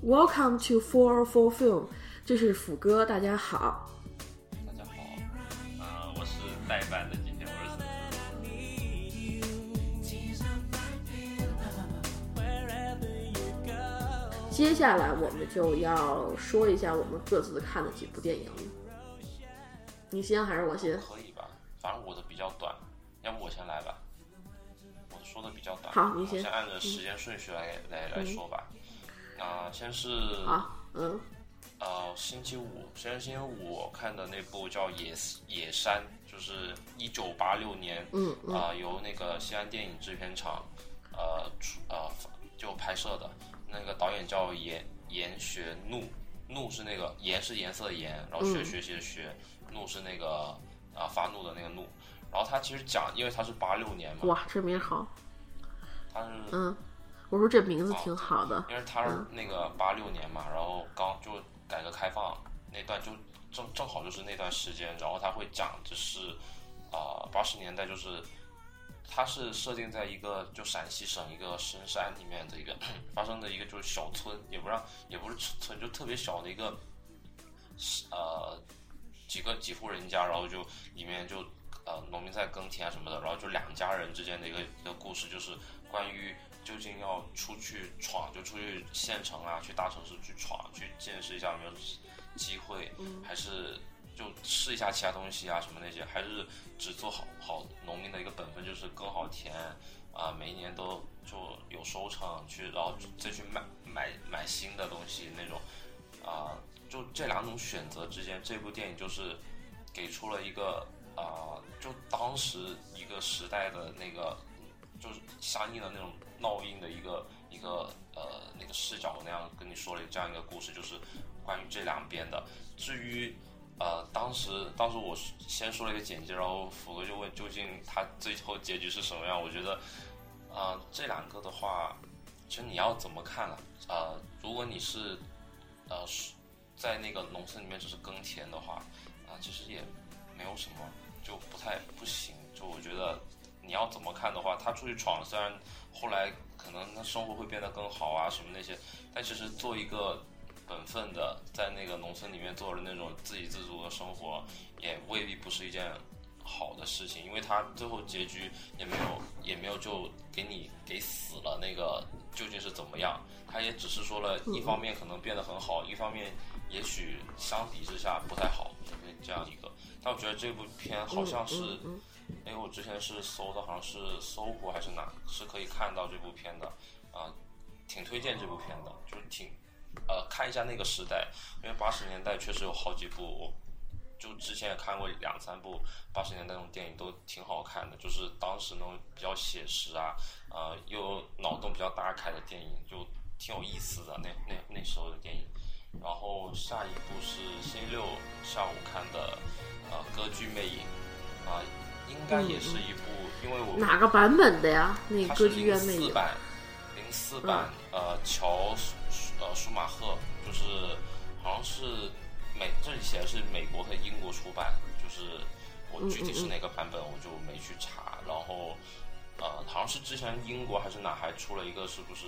Welcome to Four Four Film，这是斧哥，大家好。大家好，呃，我是代班的，今天我是。接下来我们就要说一下我们各自看的几部电影。你先还是我先？可以吧，反正我的比较短，要不我先来吧。我说的比较短，好，你先。先按照时间顺序来来来说吧。那先是啊，嗯，呃，星期五，先是星期五我看的那部叫《野野山》，就是一九八六年，嗯啊，由那个西安电影制片厂，呃，出呃就拍摄的，那个导演叫严严学怒，怒是那个严是颜色的严，然后学学习的学。怒是那个啊，发怒的那个怒，然后他其实讲，因为他是八六年嘛。哇，这名好。他是嗯，我说这名字挺好的。因为他是那个八六年嘛，然后刚就改革开放那段，就正正好就是那段时间，然后他会讲，就是啊，八十年代就是，他是设定在一个就陕西省一个深山里面的一个发生的一个就是小村，也不让也不是村，就特别小的一个，呃。几个几户人家，然后就里面就呃农民在耕田啊什么的，然后就两家人之间的一个一个故事，就是关于究竟要出去闯，就出去县城啊，去大城市去闯，去见识一下有没有机会，还是就试一下其他东西啊什么那些，还是只做好好农民的一个本分，就是耕好田啊，每一年都就有收成，去然后再去买买买新的东西那种啊。就这两种选择之间，这部电影就是给出了一个啊，就当时一个时代的那个，就是相应的那种烙印的一个一个呃那个视角那样跟你说了这样一个故事，就是关于这两边的。至于呃当时当时我先说了一个简介，然后福哥就问究竟他最后结局是什么样？我觉得啊这两个的话，其实你要怎么看了？呃，如果你是呃。在那个农村里面只是耕田的话，啊，其实也没有什么，就不太不行。就我觉得你要怎么看的话，他出去闯，虽然后来可能他生活会变得更好啊什么那些，但其实做一个本分的，在那个农村里面做的那种自给自足的生活，也未必不是一件好的事情。因为他最后结局也没有也没有就给你给死了那个究竟是怎么样，他也只是说了一方面可能变得很好，一方面。也许相比之下不太好，因为这样一个，但我觉得这部片好像是，因为我之前是搜的，好像是搜狐还是哪，是可以看到这部片的，啊，挺推荐这部片的，就是挺，呃，看一下那个时代，因为八十年代确实有好几部，我就之前也看过两三部八十年代那种电影，都挺好看的，就是当时那种比较写实啊，呃，又脑洞比较大开的电影，就挺有意思的，那那那时候的电影。然后下一部是星期六下午看的，呃，《歌剧魅影》，啊，应该也是一部，因为我哪个版本的呀？那《歌剧魅影》零四版，零四版，呃，乔，呃，舒马赫，就是好像是美，这里写的是美国和英国出版，就是我具体是哪个版本我就没去查。然后，呃，好像是之前英国还是哪还出了一个，是不是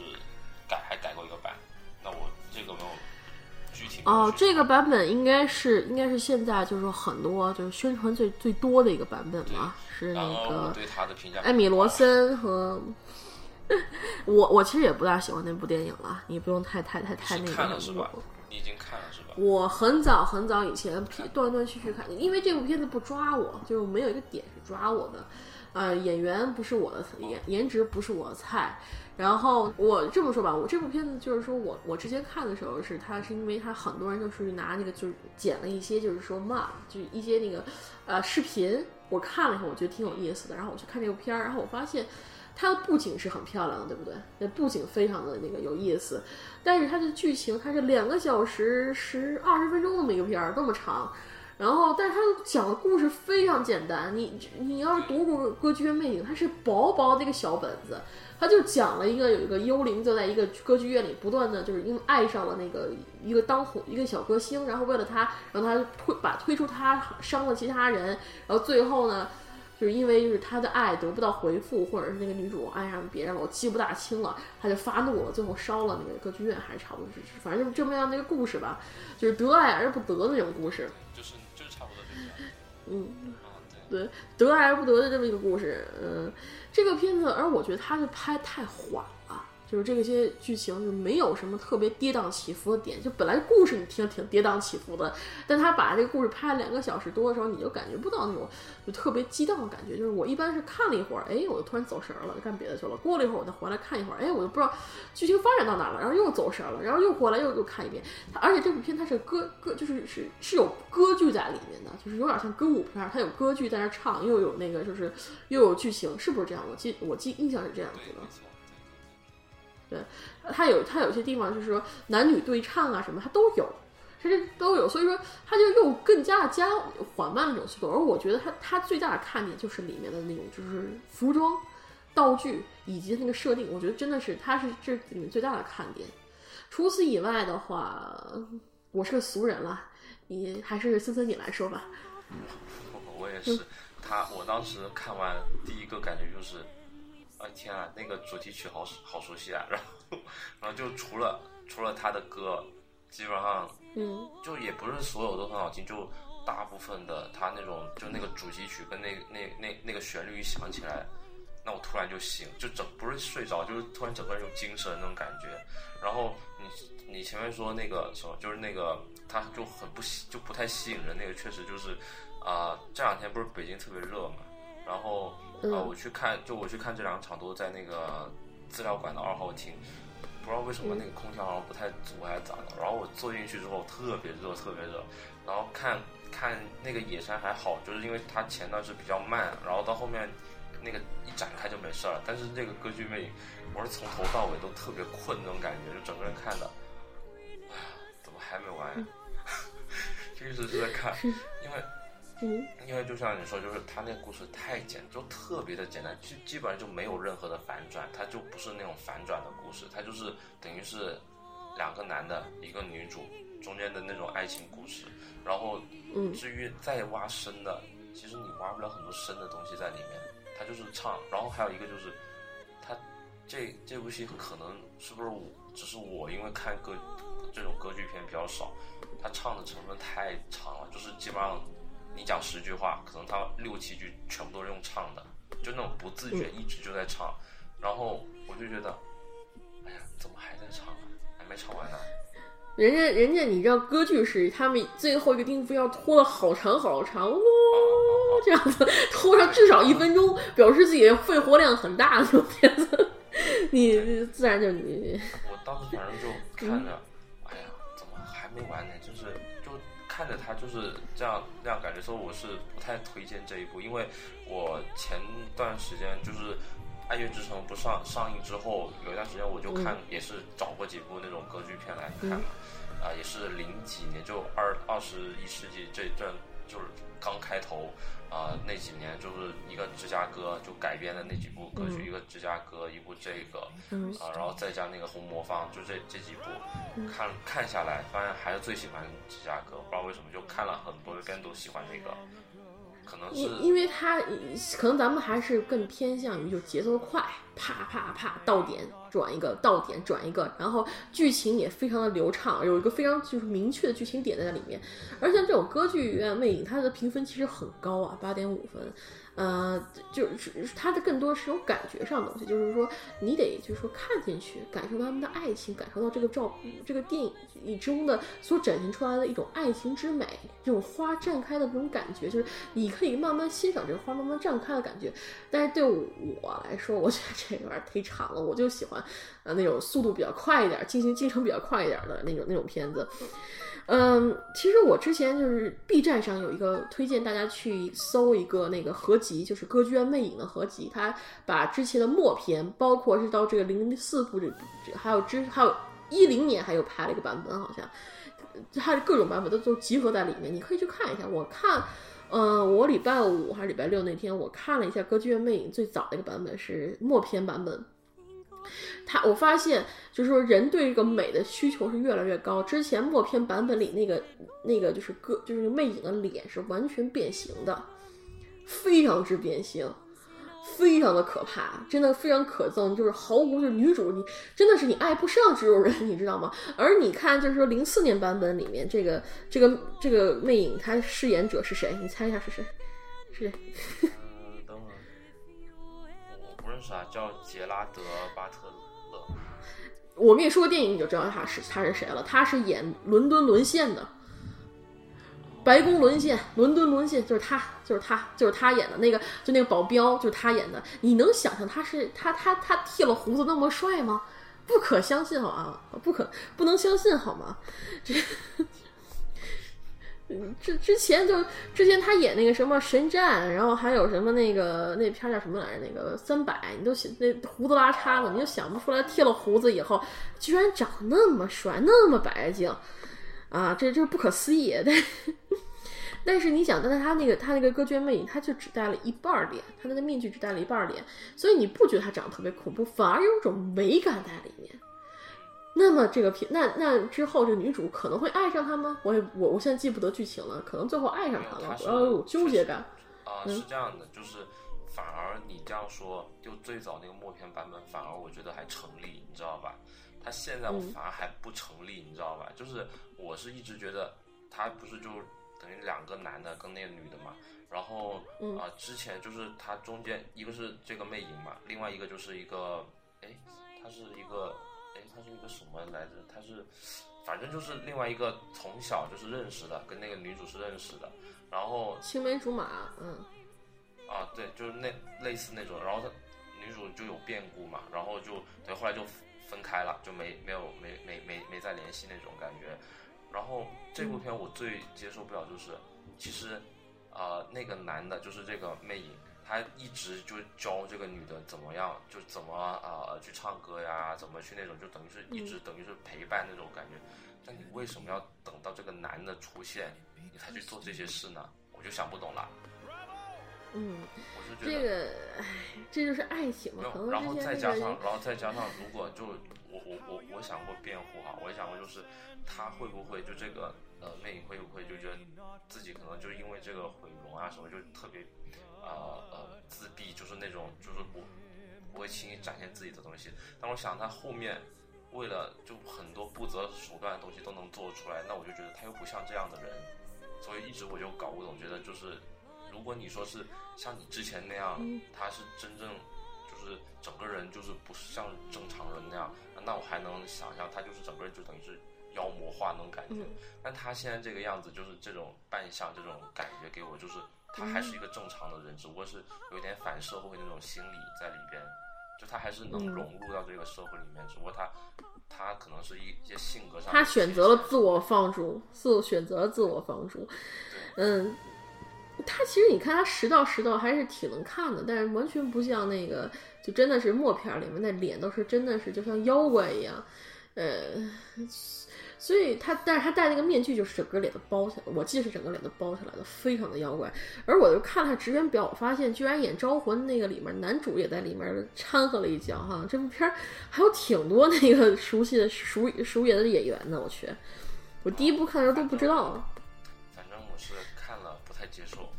改还改过一个版？那我这个没有。哦，这个版本应该是应该是现在就是说很多就是宣传最最多的一个版本嘛，是那个艾米罗森和 我我其实也不大喜欢那部电影了，你不用太太太太那个。看了是吧？你已经看了是吧？我很早很早以前断断续续看，因为这部片子不抓我，就是没有一个点是抓我的，呃，演员不是我的颜颜值不是我的菜。然后我这么说吧，我这部片子就是说我我之前看的时候是它是因为它很多人就是拿那个就是剪了一些就是说嘛，就一些那个呃视频，我看了以后我觉得挺有意思的，然后我去看这部片儿，然后我发现它的布景是很漂亮的，对不对？那布景非常的那个有意思，但是它的剧情它是两个小时十二十分钟那么一个片儿，这么长。然后，但是它讲的故事非常简单。你你要是读过《歌剧院魅影》，它是薄薄的一个小本子，他就讲了一个有一个幽灵就在一个歌剧院里不断的就是因为爱上了那个一个当红一个小歌星，然后为了他让他推把推出他伤了其他人，然后最后呢，就是因为就是他的爱得不到回复，或者是那个女主爱上别人了，我记不大清了，他就发怒了，最后烧了那个歌剧院，还是差不多是，反正就是这么样的一个故事吧，就是得爱而不得的那种故事。就是就是差不多就是这样。嗯，啊，对，对，得爱而不得的这么一个故事。嗯，这个片子，而我觉得他的拍太缓，就是这些剧情就没有什么特别跌宕起伏的点。就本来故事你听挺跌宕起伏的，但他把这个故事拍了两个小时多的时候，你就感觉不到那种就特别激荡的感觉。就是我一般是看了一会儿，哎，我就突然走神儿了，就干别的去了。过了一会儿，我再回来看一会儿，哎，我就不知道剧情发展到哪了，然后又走神儿了，然后又回来又又看一遍。而且这部片它是歌歌，就是是是有歌剧在里面的，就是有点像歌舞片，它有歌剧在那唱，又有那个就是又有剧情，是不是这样？我记我记印象是这样子，的没。错，它有它有些地方就是说男女对唱啊什么，它都有，它这都有，所以说它就又更加加缓慢那种速度。而我觉得它它最大的看点就是里面的那种就是服装、道具以及那个设定，我觉得真的是它是这里面最大的看点。除此以外的话，我是个俗人了，你还是森森你来说吧。我我也是。他我当时看完第一个感觉就是，啊天啊，那个主题曲好熟好熟悉啊！然后然后就除了除了他的歌，基本上嗯就也不是所有都很好听，就大部分的他那种就那个主题曲跟那那那那个旋律一响起来，那我突然就醒，就整不是睡着，就是突然整个人有精神那种感觉。然后你你前面说那个什么，就是那个他就很不吸就不太吸引人，那个确实就是啊、这两天不是北京特别热嘛，然后啊、嗯我去看就我去看这两场都在那个资料馆的二号厅。不知道为什么那个空调好像不太足还是咋的，然后我坐进去之后特别热，特别热，然后看看那个野山还好，就是因为它前段是比较慢，然后到后面那个一展开就没事儿。但是这个歌剧魅影，我是从头到尾都特别困那种感觉，就整个人看的，哎呀，怎么还没完呀？就一直是在看，因为嗯因为就像你说，就是他那个故事太简，就特别的简单，基基本上就没有任何的反转，它就不是那种反转的故事，它就是等于是两个男的，一个女主中间的那种爱情故事。然后嗯至于再挖深的，其实你挖不了很多深的东西在里面，他就是唱。然后还有一个就是，他这这部戏可能是不是我只是我因为看歌这种歌剧片比较少，他唱的成分太长了，就是基本上你讲十句话，可能他六七句全部都是用唱的，就那种不自觉一直就在唱，然后我就觉得，哎呀，怎么还在唱啊？还没唱完呢。人家人家你知道歌剧是他们最后一个音符要拖了好长好长，哇、这样子拖上至少一分钟，表示自己肺活量很大的那种片子，你你自然就你我当时反正就看着，哎呀，怎么还没完呢？就是就看着他就是这样那样感觉，所以我是不太推荐这一部，因为我前段时间就是《爱乐之城》不上上映之后，有一段时间我就看，也是找过几部那种歌剧片来看嘛，啊、也是零几年，就二二十一世纪这这就是刚开头。啊、那几年就是一个芝加哥就改编的那几部歌曲，一个芝加哥，一部这个，嗯啊，然后再加那个红魔方，就这这几部，看看下来，发现还是最喜欢芝加哥，不知道为什么，就看了很多遍都喜欢那个，可能是因因为它可能咱们还是更偏向于就节奏快，啪啪啪到点转一个，到点转一个，然后剧情也非常的流畅，有一个非常就是明确的剧情点在里面。而像这种歌剧院魅影，它的评分其实很高啊，八点五分。呃，就是它的更多是有感觉上的东西，就是说你得就是说看进去，感受到他们的爱情，感受到这个照这个电影中的所展现出来的一种爱情之美，这种花绽开的那种感觉，就是你可以慢慢欣赏这个花慢慢绽开的感觉。但是对我来说，我觉得这有点忒长了，我就喜欢呃那种速度比较快一点，进行进程比较快一点的那种那种片子。嗯，其实我之前就是 B 站上有一个推荐大家去搜一个那个合集，集就是《歌剧院魅影》的合集，他把之前的默片，包括是到这个零零四部这还有之还有一零年还有拍了一个版本，好像他的各种版本都都集合在里面，你可以去看一下。我看，嗯、我礼拜五还是礼拜六那天，我看了一下《歌剧院魅影》最早的一个版本是默片版本。他我发现，就是说人对这个美的需求是越来越高。之前默片版本里那个那个就是歌就是魅影的脸是完全变形的，非常之变形，非常的可怕，真的非常可憎，就是毫无就是女主你真的是你爱不上这种人，你知道吗？而你看就是说零四年版本里面这个这个这个魅影，他饰演者是谁？你猜一下是谁？是谁？嗯，等会儿，我我不认识啊，叫杰拉德·巴特勒。我跟你说个电影，你就知道他是他是谁了。他是演伦敦沦陷的，白宫沦陷，伦敦沦陷，就是他，就是他，就是他演的那个，就那个保镖，就是他演的。你能想象他是他他他剃了胡子那么帅吗？不可相信，好吗？不可不能相信，好吗？这。嗯，之之前就之前他演那个什么神战，然后还有什么那个那片叫什么来着？那个三百，你都想那胡子拉碴的，你就想不出来剃了胡子以后居然长那么帅，那么白净啊！这这不可思议。但但是你想，但是他那个他那个歌剧魅影，他就只戴了一半脸，他那个面具只戴了一半脸，所以你不觉得他长得特别恐怖，反而有种美感在里面。那么这个片，那那之后这个女主可能会爱上他吗？我也我我现在记不得剧情了，可能最后爱上他了，我要有纠结感。啊，是这样的，就是反而你这样说，就最早那个默片版本，反而我觉得还成立，你知道吧？他现在我反而还不成立，你知道吧？就是我是一直觉得他不是就等于两个男的跟那个女的嘛，然后啊之前就是他中间一个是这个魅影嘛，另外一个就是一个，哎，他是一个。哎，他是一个什么来着？他是，反正就是另外一个从小就是认识的，跟那个女主是认识的。然后青梅竹马，嗯，啊，对，就是那类似那种。然后他女主就有变故嘛，然后就对，后来就分开了，就没没有没没没没再联系那种感觉。然后这部片我最接受不了就是，其实，呃，那个男的，就是这个魅影。他一直就教这个女的怎么样，就怎么啊去唱歌呀，怎么去那种，就等于是一直等于是陪伴那种感觉。那你为什么要等到这个男的出现，你才去做这些事呢？我就想不懂了。嗯，我是觉得这个，唉，这就是爱情嘛。然后再加上，然后再加上，如果就我我我我想过辩护哈，我也想过就是他会不会就这个呃魅影会不会就觉得自己可能就因为这个毁容啊什么就特别。呃呃，自闭就是那种，就是不不会轻易展现自己的东西。但我想他后面为了就很多不择手段的东西都能做出来，那我就觉得他又不像这样的人，所以一直我就搞不懂，觉得就是如果你说是像你之前那样，他是真正就是整个人就是不是像正常人那样，那我还能想象他就是整个人就等于是妖魔化那种感觉。但他现在这个样子，就是这种扮相，这种感觉给我就是。他还是一个正常的人，只不过是有点反社会那种心理在里边，就他还是能融入到这个社会里面，只不过他他可能是一些性格上，他选择了自我放逐，自选择了自我放逐。嗯，他其实你看他实到实到还是挺能看的，但是完全不像那个，就真的是默片里面那脸都是真的是就像妖怪一样，呃。所以他，但是他戴那个面具，就是整个脸都包起来。我记得是整个脸都包起来的，非常的妖怪。而我就看他职员表，我发现居然演招魂那个里面男主也在里面掺和了一脚哈。这部片还有挺多那个熟悉的熟熟演的演员呢。我去，我第一部看的时候都不知道。反正我是看了不太接受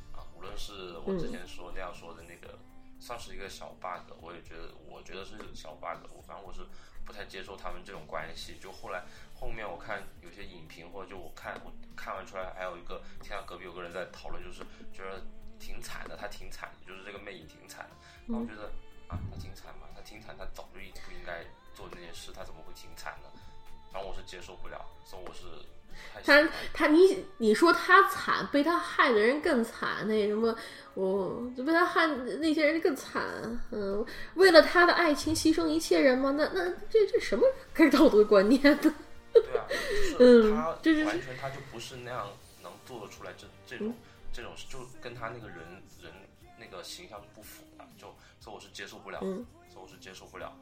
是我之前说那样说的那个，算是一个小 bug，我也觉得我觉得是小 bug。我反正我是不太接受他们这种关系。就后来。后面我看有些影评，或者就我看我看完出来，还有一个听到隔壁有个人在讨论，就是觉得挺惨的，他挺惨的，就是这个魅影挺惨的。然后我觉得啊，他挺惨嘛，他挺惨，他早就不应该做那件事，他怎么会挺惨呢？反正我是接受不了，所以我是。他他你你说他惨，被他害的人更惨，那什么，我就被他害那些人更惨，嗯，为了他的爱情牺牲一切人吗？那那这这什么该道德观念呢？对啊，就是他完全他就不是那样能做得出来这这种这种就跟他那个人人那个形象是不符的，就所以我是接受不了，所以我是接受不了，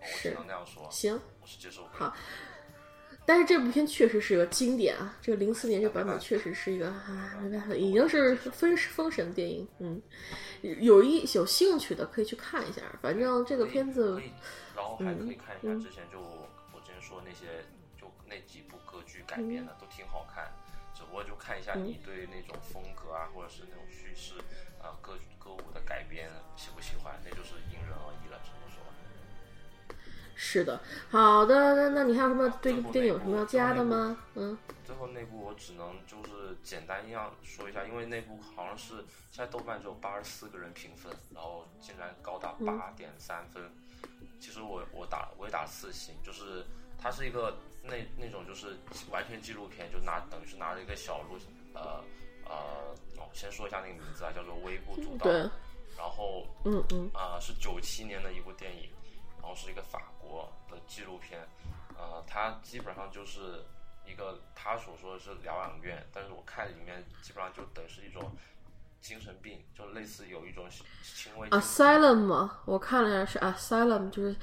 我只能那样说，行，我是接受不了。好，但是这部片确实是个经典啊，这个零四年这版本确实是一个啊，没办法，已经是封封神电影，嗯，有一有兴趣的可以去看一下，反正这个片子，然后还可以看一下之前就我之前说那些就。那几部歌剧改编的都挺好看，只不不过就看一下你对那种风格啊，或者是那种叙事啊歌歌舞的改编喜不喜欢，那就是因人而异。是的，好的，那那你还有什么对这部电影有什么要加的吗？嗯，最后那部我只能就是简单一样说一下，因为那部好像是现在豆瓣只有八十四个人评分，然后竟然高达八点三分。其实我我打我也打四星，就是它是一个那那种就是完全纪录片，就拿等于是拿着一个小录呃呃，我先说一下那个名字啊，叫做《微不足道》，然后嗯嗯。啊是九七年的一部电影，然后是一个法国的纪录片，呃，它基本上就是一个他所说的是疗养院，但是我看里面基本上就等于是一种。精神病就类似有一种轻微 asylum 吗？我看了一下是 asylum，就是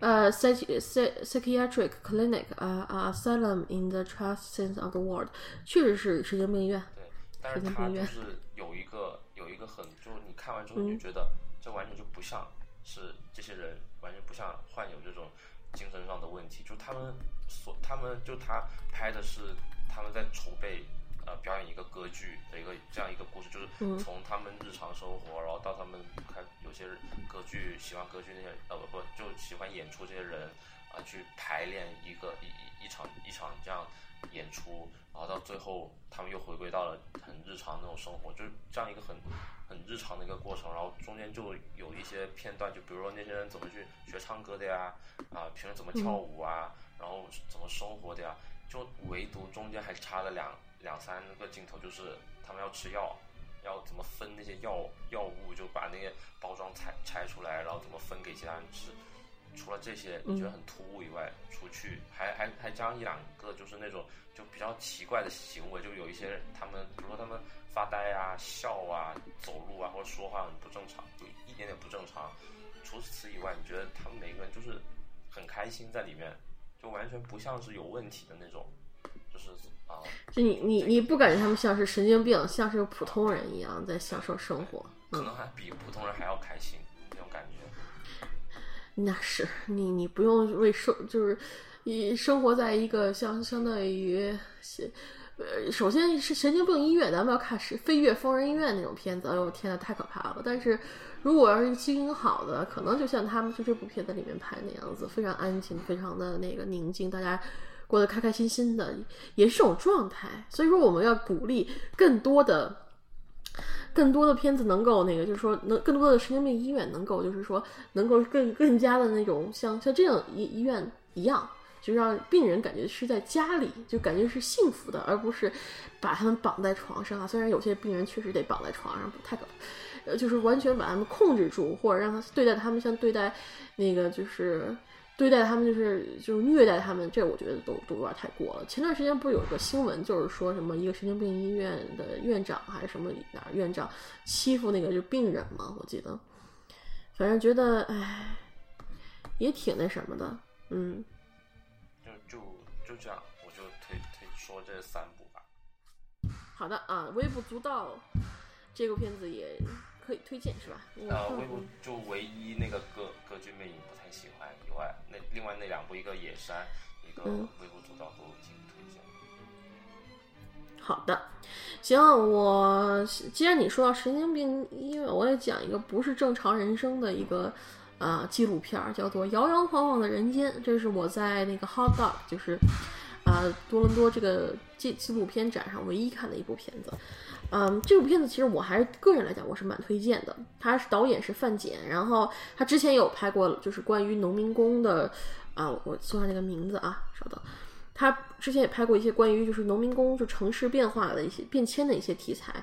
呃 psych psychiatric clinic 啊啊 asylum in the trust sense of the word，确实是神经病医院。对，但是它就是有一个有一个很，就是你看完之后你就觉得这完全就不像是这些人，完全不像患有这种精神上的问题，就他们所他们就他拍的是他们在筹备。呃，表演一个歌剧的一个这样一个故事，就是从他们日常生活，然后到他们看有些歌剧喜欢歌剧那些呃不不就喜欢演出这些人啊去排练一个一一场一场这样演出，然后到最后他们又回归到了很日常那种生活，就是这样一个很很日常的一个过程，然后中间就有一些片段，就比如说那些人怎么去学唱歌的呀，啊平时怎么跳舞啊，然后怎么生活的呀，就唯独中间还差了两。两三个镜头就是他们要吃药，要怎么分那些药药物，就把那些包装拆拆出来，然后怎么分给其他人吃。除了这些你觉得很突兀以外，除去还还还加一两个就是那种就比较奇怪的行为，就有一些他们比如说他们发呆啊、笑啊、走路啊或者说话很不正常，就一点点不正常。除此以外，你觉得他们每个人就是很开心在里面，就完全不像是有问题的那种。就是啊，就你你你不感觉他们像是神经病，像是普通人一样在享受生活？可能还比普通人还要开心。那是你你不用为生，就是你生活在一个相相当于，呃，首先是神经病医院，咱们要看是《飞跃疯人医院》那种片子，哎呦天呐，太可怕了！但是如果要是经营好的，可能就像他们就这部片子里面拍那样子，非常安静，非常的那个宁静，大家。过得开开心心的，也是这种状态。所以说，我们要鼓励更多的、更多的片子能够那个，就是说，能更多的神经病医院能够，就是说，能够更更加的那种像像这样医医院一样，就让病人感觉是在家里，就感觉是幸福的，而不是把他们绑在床上啊。虽然有些病人确实得绑在床上，不太可，呃，就是完全把他们控制住，或者让他对待他们像对待那个就是。对待他们就是就是虐待他们，这我觉得都都有点太过了。前段时间不是有一个新闻，就是说什么一个神经病医院的院长还是什么哪儿院长欺负那个就病人嘛？我记得，反正觉得唉，也挺那什么的，嗯。就就就这样，我就推推说这三部吧。好的啊，微不足道，这部片子也可以推荐是吧？呃，微不就唯一那个歌歌剧魅影不太喜欢以。外，那另外那两部，一个《野山》，一个《微不足道》，都挺推荐。好的，行，我既然你说到神经病医院，我也讲一个不是正常人生的一个啊纪录片，叫做《摇摇晃晃的人间》。这是我在那个 Hot Dog，就是啊多伦多这个纪纪录片展上唯一看的一部片子。嗯，这部片子其实我还是个人来讲，我是蛮推荐的。他是导演是范简，然后他之前有拍过，就是关于农民工的，啊，我搜下那个名字啊，稍等。他之前也拍过一些关于就是农民工就城市变化的一些变迁的一些题材，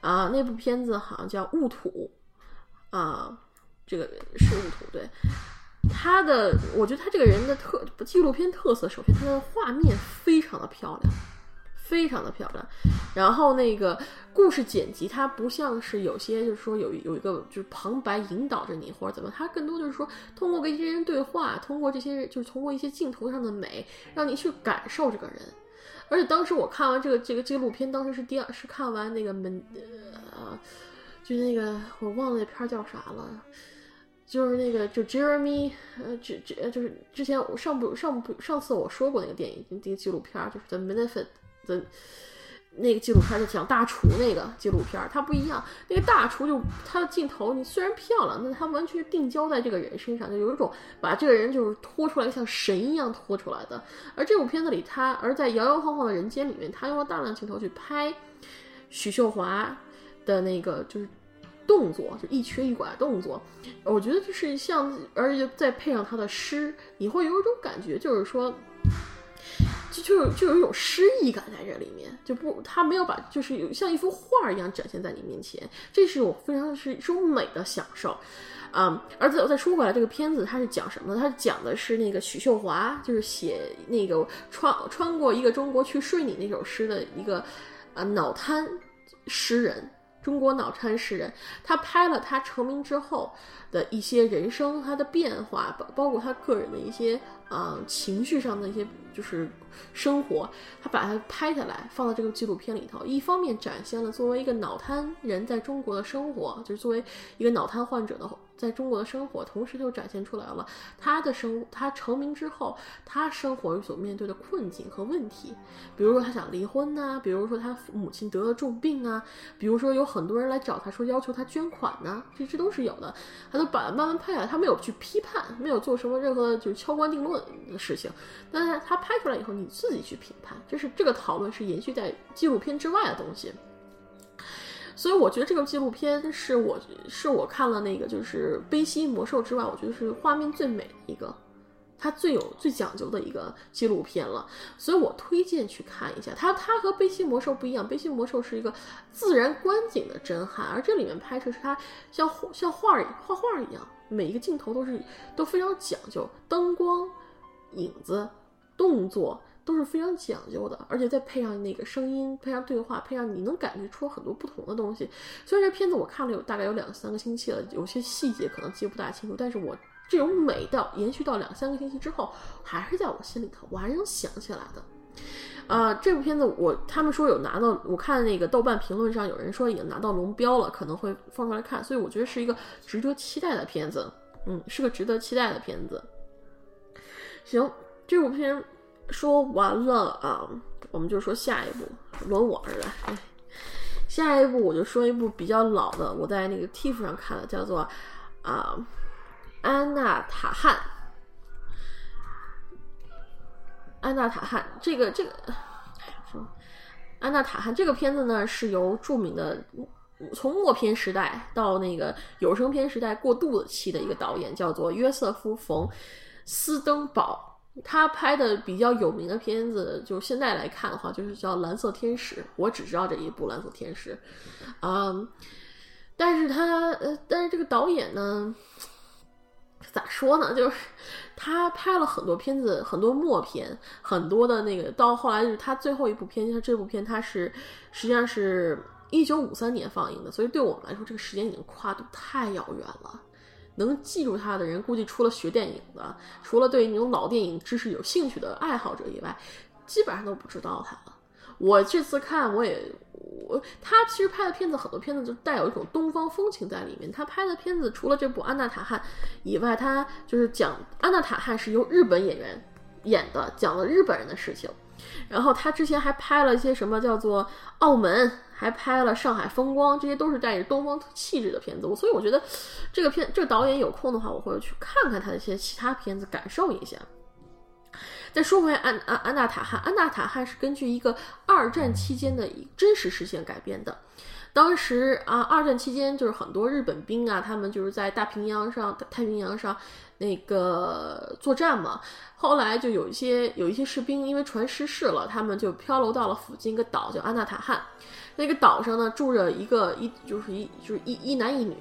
啊，那部片子好像叫《雾土》，啊，这个是雾土，对。他的，我觉得他这个人的特纪录片特色，首先他的画面非常的漂亮。非常的漂亮，然后那个故事剪辑，它不像是有些就是说有有一个就是旁白引导着你或者怎么，他更多就是说通过跟一些人对话，通过这些就是通过一些镜头上的美，让你去感受这个人。而且当时我看完这个这个纪录片，当时是第二是看完那个门呃，就那个我忘了那片叫啥了，就是那个就 Jeremy 呃这这就是之前我上部上部上次我说过那个电影那个纪录片就是 The Benefit。那个纪录片就讲大厨那个纪录片，它不一样。那个大厨就他的镜头，你虽然漂亮，那他完全定焦在这个人身上，就有一种把这个人就是拖出来像神一样拖出来的。而这部片子里，他而在摇摇晃晃的人间里面，他用了大量镜头去拍许秀华的那个就是动作，就一瘸一拐的动作。我觉得这是像，而且再配上他的诗，你会有一种感觉，就是说。就就就有一种诗意感在这里面，就不他没有把就是有像一幅画一样展现在你面前，这是我非常是一种美的享受，啊，而再再说回来，这个片子它是讲什么呢？它讲的是那个许秀华，就是写那个穿穿过一个中国去睡你那首诗的一个啊脑瘫诗人，中国脑瘫诗人，他拍了他成名之后的一些人生，他的变化，包包括他个人的一些啊情绪上的一些就是。生活，他把它拍下来，放到这个纪录片里头。一方面展现了作为一个脑瘫人在中国的生活，就是作为一个脑瘫患者的。在中国的生活，同时就展现出来了他的生，他成名之后，他生活所面对的困境和问题。比如说他想离婚呐，比如说他母亲得了重病啊，比如说有很多人来找他说要求他捐款呐，这这都是有的。他都把慢慢拍下来，他没有去批判，没有做什么任何就是敲棺定论的事情。但是他拍拍出来以后，你自己去评判，就是这个讨论是延续在纪录片之外的东西。所以我觉得这个纪录片是我是我看了那个就是《悲西魔兽》之外，我觉得是画面最美的一个，它最有最讲究的一个纪录片了。所以我推荐去看一下。它它和《悲西魔兽》不一样，《悲西魔兽》是一个自然观景的震撼，而这里面拍摄是它像像画儿画画一样，每一个镜头都是都非常讲究，灯光、影子、动作。都是非常讲究的，而且再配上那个声音，配上对话，配上你能感觉出很多不同的东西。虽然这片子我看了有大概有两三个星期了，有些细节可能记不大清楚，但是我这种美到延续到两三个星期之后，还是在我心里头，我还是能想起来的。啊，这部片子我他们说有拿到，我看那个豆瓣评论上有人说已经拿到龙标了，可能会放出来看，所以我觉得是一个值得期待的片子。嗯，是个值得期待的片子。行，这部片。说完了啊，我们就说下一步，轮我是吧？下一步我就说一部比较老的，我在那个 TIF 上看的，叫做啊《安娜塔汉》。安娜塔汉这个这个，说安娜塔汉这个片子呢，是由著名的从默片时代到那个有声片时代过渡期的一个导演，叫做约瑟夫·冯·斯登堡。他拍的比较有名的片子，就是现在来看的话，就是叫《蓝色天使》，我只知道这一部《蓝色天使》，啊，但是他呃，但是这个导演呢，咋说呢？就是他拍了很多片子，很多默片，很多的那个，到后来就是他最后一部片，他这部片他是实际上是一九五三年放映的，所以对我们来说，这个时间已经跨度太遥远了。能记住他的人，估计除了学电影的，除了对那种老电影知识有兴趣的爱好者以外，基本上都不知道他了。我这次看，我也我他其实拍的片子很多片子就带有一种东方风情在里面。他拍的片子除了这部《安娜塔汉》以外，他就是讲《安娜塔汉》是由日本演员演的，讲了日本人的事情。然后他之前还拍了一些什么叫做《澳门》。还拍了《上海风光》，这些都是带着东方气质的片子。我所以我觉得，这个片这个导演有空的话，我会去看看他的一些其他片子，感受一下。再说回安安安娜塔汉，安娜塔汉是根据一个二战期间的真实事件改编的。当时啊，二战期间就是很多日本兵啊，他们就是在大平洋上、太平洋上那个作战嘛。后来就有一些有一些士兵因为船失事了，他们就漂流到了附近一个岛，叫安纳塔汉。那个岛上呢，住着一个一就是一就是一一男一女，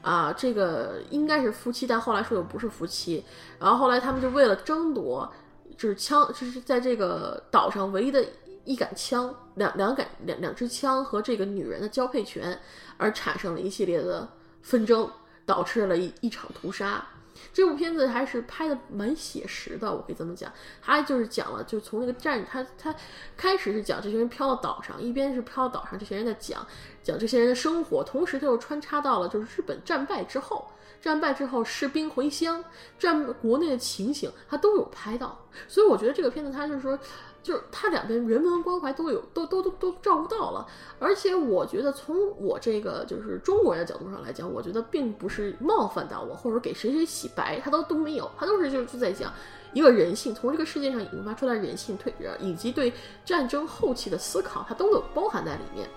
啊，这个应该是夫妻，但后来说又不是夫妻。然后后来他们就为了争夺，就是枪，就是在这个岛上唯一的一杆枪，两两杆两两支枪和这个女人的交配权，而产生了一系列的纷争，导致了一一场屠杀。这部片子还是拍的蛮写实的，我可以这么讲。他就是讲了，就从那个战，他他开始是讲这些人飘到岛上，一边是飘到岛上，这些人在讲讲这些人的生活，同时他又穿插到了就是日本战败之后，战败之后士兵回乡，战国内的情形他都有拍到。所以我觉得这个片子他就是说，就是它两边人文关怀都有，都都都都照顾到了。而且我觉得从我这个就是中国人的角度上来讲，我觉得并不是冒犯到我，或者给谁谁洗白，他都都没有，他都是就是在讲一个人性，从这个世界上引发出来人性退，以及对战争后期的思考，它都有包含在里面。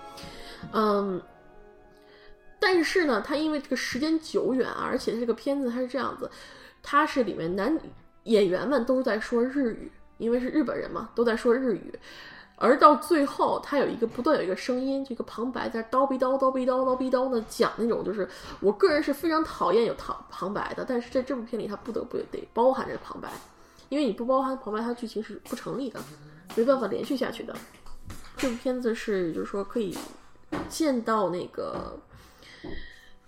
嗯，但是呢，它因为这个时间久远啊，而且这个片子它是这样子，它是里面男演员们都在说日语，因为是日本人嘛，都在说日语。而到最后，他有一个不断有一个声音，这个旁白在叨逼叨叨逼叨叨逼叨的讲那种，就是我个人是非常讨厌有旁旁白的，但是在这部片里，他不得不得包含着旁白，因为你不包含旁白，它剧情是不成立的，没办法连续下去的。这部片子是就是说可以见到那个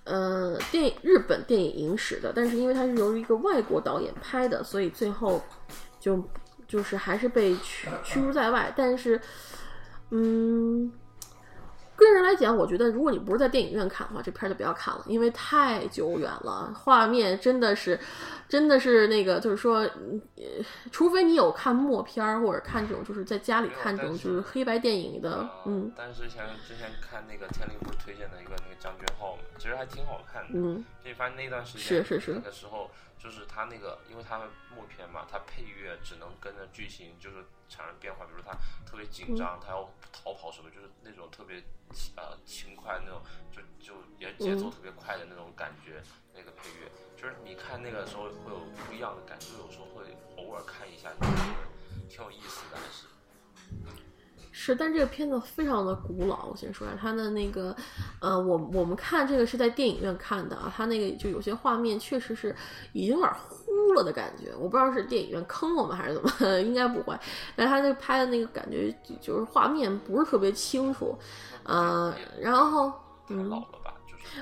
呃电影日本电影影史的，但是因为它是由一个外国导演拍的，所以最后就。就是还是被驱驱逐在外，但是，嗯，个人来讲，我觉得如果你不是在电影院看的话，这片儿就不要看了，因为太久远了，画面真的是，真的是那个，就是说，呃，除非你有看默片儿或者看这种，就是在家里看这种就是黑白电影的，嗯。但是之前之前看那个天灵不是推荐的一个那个将军号嘛，其实还挺好看的，嗯。就发现那段时间是是是那个时候。就是他那个，因为他默片嘛，他配乐只能跟着剧情就是产生变化。比如他特别紧张，他要逃跑什么，就是那种特别呃轻快那种，就就也节奏特别快的那种感觉。那个配乐，就是你看那个时候会有不一样的感觉，有时候会偶尔看一下，就是挺有意思的，还是。是，但这个片子非常的古老。我先说一下，它的那个，呃，我我们看这个是在电影院看的啊，它那个就有些画面确实是已经有点糊了的感觉。我不知道是电影院坑我们还是怎么，应该不会。但是它那拍的那个感觉就是画面不是特别清楚，呃，然后嗯，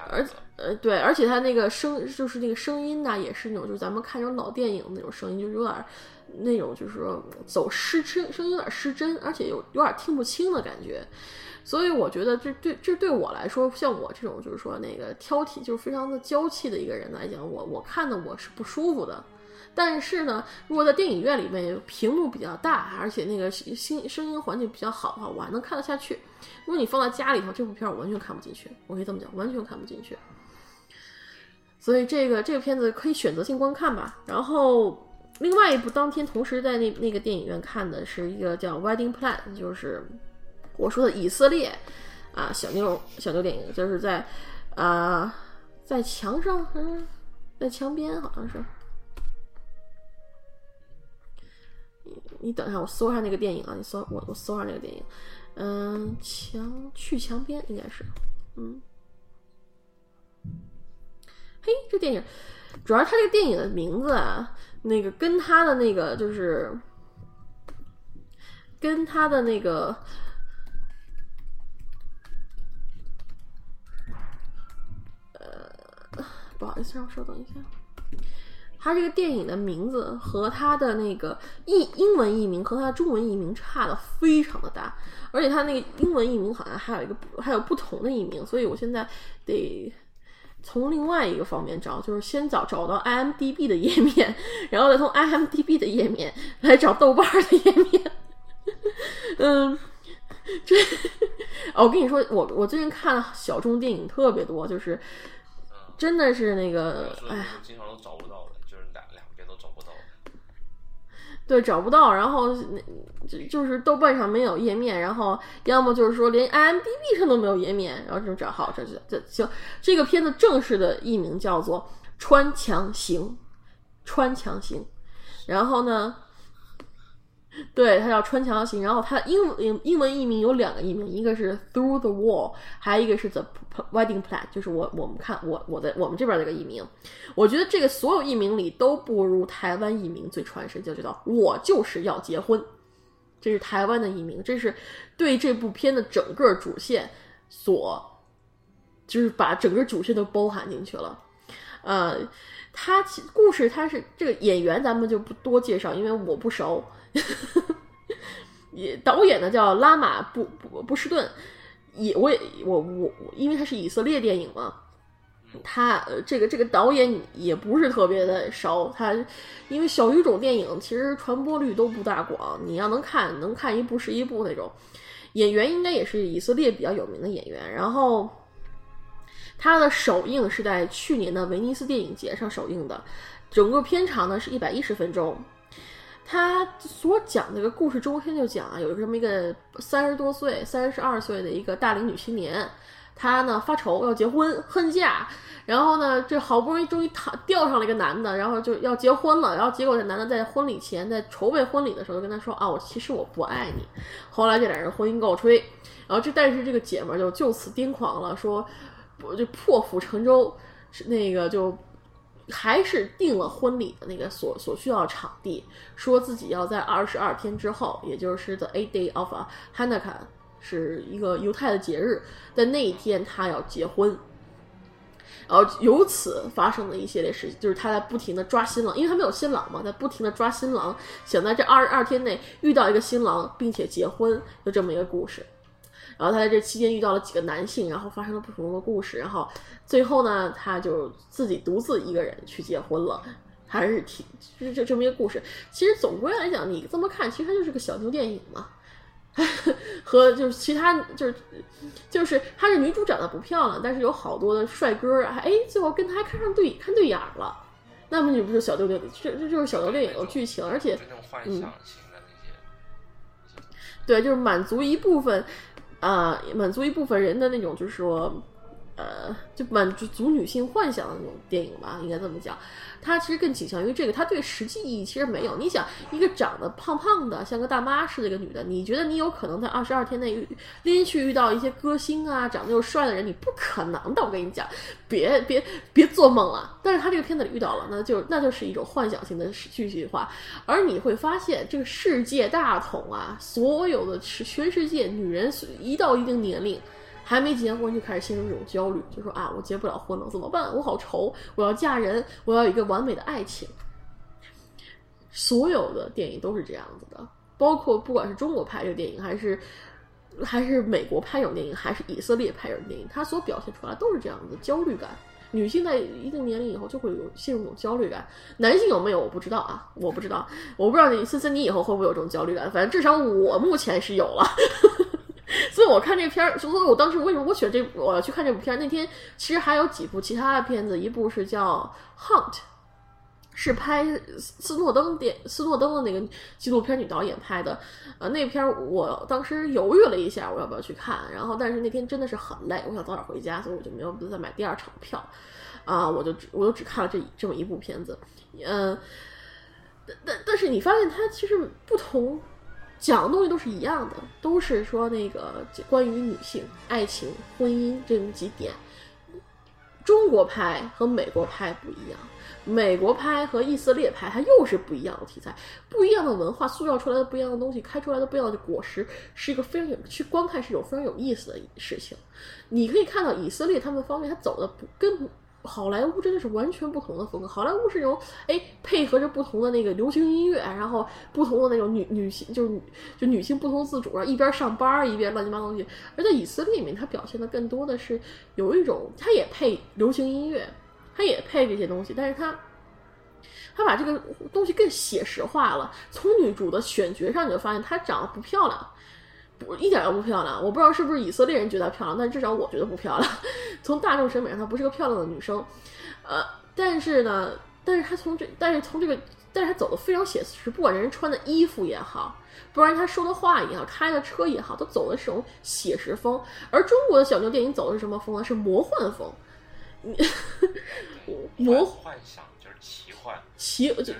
而呃对，而且它那个声就是那个声音呢，也是那种就是咱们看这种老电影那种声音，就有点。那种就是说走失真，声音有点失真，而且有有点听不清的感觉，所以我觉得这对这对我来说，像我这种就是说那个挑剔，就是非常的娇气的一个人来讲，我我看的我是不舒服的。但是呢，如果在电影院里面屏幕比较大，而且那个声声音环境比较好的话，我还能看得下去。如果你放在家里头，这部片我完全看不进去。我可以这么讲，完全看不进去。所以这个这个片子可以选择性观看吧，然后。另外一部当天同时在那那个电影院看的是一个叫《Wedding Plan》，就是我说的以色列啊小妞小妞电影，就是在啊在墙上嗯在墙边好像是，你你等一下我搜一下那个电影啊，你搜我我搜一下那个电影，嗯墙去墙边应该是。嗯，嘿这电影主要它这个电影的名字啊。那个跟他的那个就是，跟他的那个，呃，不好意思，让我稍等一下。他这个电影的名字和他的那个译英文译名和他的中文译名差的非常的大，而且他那个英文译名好像还有一个还有不同的译名，所以我现在得。从另外一个方面找，就是先找找到 IMDB 的页面，然后再从 IMDB 的页面来找豆瓣的页面。嗯，这，我跟你说，我我最近看小众电影特别多，就是真的是那个，哎，经常都找不到。对，找不到，然后就就是豆瓣上没有页面，然后要么就是说连 IMDB 上都没有页面，然后就找好，这就这行。这个片子正式的译名叫做《穿墙行》，穿墙行，然后呢？对，它叫《穿墙行》，然后它英英英文译名有两个译名，一个是 Through the Wall，还有一个是 The Wedding Plan，就是我我们看我我在我们这边这个译名，我觉得这个所有译名里都不如台湾译名最传神，就叫我就是要结婚，这是台湾的译名，这是对这部片的整个主线所，就是把整个主线都包含进去了，呃，他故事他是这个演员咱们就不多介绍，因为我不熟。也导演呢叫拉玛布布布什顿，也我也我我我，因为他是以色列电影嘛，他呃，这个这个导演也不是特别的熟，他因为小语种电影其实传播率都不大广，你要能看能看一部是一部那种。演员应该也是以色列比较有名的演员，然后他的首映是在去年的威尼斯电影节上首映的，整个片长呢是一百一十分钟。他所讲这个故事中间就讲啊，有这么一个三十多岁、三十二岁的一个大龄女青年。她呢发愁要结婚恨嫁，然后呢这好不容易终于谈钓上了一个男的，然后就要结婚了，然后结果这男的在婚礼前在筹备婚礼的时候就跟她说啊我其实我不爱你，后来这俩人婚姻告吹，然后这但是这个姐们儿就就此癫狂了，说我就破釜沉舟，是那个就还是定了婚礼的那个所所需要场地，说自己要在二十二天之后，也就是 the eight day of Hanukkah。是一个犹太的节日，在那一天他要结婚，然后由此发生的一系列事情，就是他在不停的抓新郎，因为他没有新郎嘛，在不停的抓新郎，想在这二十二天内遇到一个新郎，并且结婚，就这么一个故事。然后他在这期间遇到了几个男性，然后发生了不同的故事，然后最后呢，他就自己独自一个人去结婚了，还是挺这这这么一个故事。其实总归来讲，你这么看，其实它就是个小妞电影嘛。和就是其他就是就是她这女主长得不漂亮，但是有好多的帅哥，哎，最后跟她看上对看对眼了，那么你不是小妞电影？这这就是小妞电影的剧情，而且嗯，对，就是满足一部分啊，满足一部分人的那种，就是说。呃，就满足足女性幻想的那种电影吧，应该这么讲。它其实更倾向于这个，它对实际意义其实没有。你想，一个长得胖胖的，像个大妈似的一个女的，你觉得你有可能在二十二天内连续遇到一些歌星啊，长得又帅的人？你不可能的，我跟你讲，别别别做梦了。但是他这个片子里遇到了，那就那就是一种幻想性的戏剧化。而你会发现，这个世界大同啊，所有的全世界女人一到一定年龄。还没结婚就开始陷入这种焦虑，就说啊，我结不了婚了，怎么办？我好愁，我要嫁人，我要一个完美的爱情。所有的电影都是这样子的，包括不管是中国拍这个电影，还是还是美国拍这种电影，还是以色列拍这种电影，它所表现出来都是这样子的焦虑感。女性在一定年龄以后就会有陷入这种焦虑感，男性有没有我不知道啊，我不知道，我不知道你森森你以后会不会有这种焦虑感，反正至少我目前是有了。所以我看这片儿，所以我当时为什么我选这我要去看这部片儿？那天其实还有几部其他的片子，一部是叫《Hunt》，是拍斯诺登电斯诺登的那个纪录片女导演拍的。呃，那片儿我当时犹豫了一下，我要不要去看？然后但是那天真的是很累，我想早点回家，所以我就没有再买第二场票。啊，我就只我就只看了这这么一部片子。嗯，但但但是你发现它其实不同。讲的东西都是一样的，都是说那个关于女性、爱情、婚姻这么几点。中国拍和美国拍不一样，美国拍和以色列拍它又是不一样的题材，不一样的文化塑造出来的不一样的东西，开出来的不一样的果实，是一个非常有去观看是一种非常有意思的事情。你可以看到以色列他们方面，他走的不跟。好莱坞真的是完全不同的风格。好莱坞是那种，哎，配合着不同的那个流行音乐，然后不同的那种女女性，就是就女性不同自主，然后一边上班一边乱七八糟东西。而在以色列里面，它表现的更多的是有一种，它也配流行音乐，它也配这些东西，但是它，它把这个东西更写实化了。从女主的选角上，你就发现她长得不漂亮。不，一点都不漂亮。我不知道是不是以色列人觉得漂亮，但至少我觉得不漂亮。从大众审美上，她不是个漂亮的女生。呃，但是呢，但是她从这，但是从这个，但是她走的非常写实。不管人穿的衣服也好，不然她说的话也好，开的车也好，都走的是种写实风。而中国的小妞电影走的是什么风呢？是魔幻风。魔幻想。奇就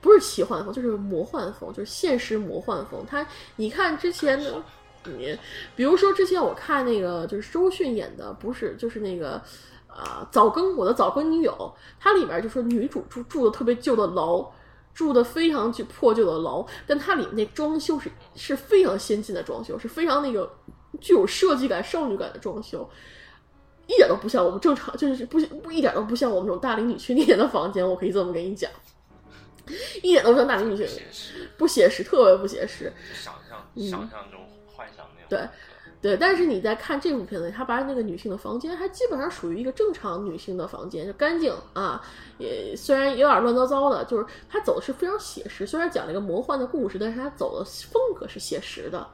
不是奇幻风，就是魔幻风，就是现实魔幻风。他，你看之前的，你比如说之前我看那个就是周迅演的，不是就是那个啊早更我的早更女友，它里面就说女主住住的特别旧的楼，住的非常旧破旧的楼，但它里面那装修是是非常先进的装修，是非常那个具有设计感、少女感的装修。一点都不像我们正常，就是不不一点都不像我们这种大龄女青年的房间。我可以这么跟你讲，一点都不像大龄女青年，不写实，特别不写实。想象想象中幻想那种。对，对，但是你在看这部片子，他把那个女性的房间还基本上属于一个正常女性的房间，就干净啊，也虽然有点乱糟糟的，就是他走的是非常写实，虽然讲了一个魔幻的故事，但是他走的风格是写实的。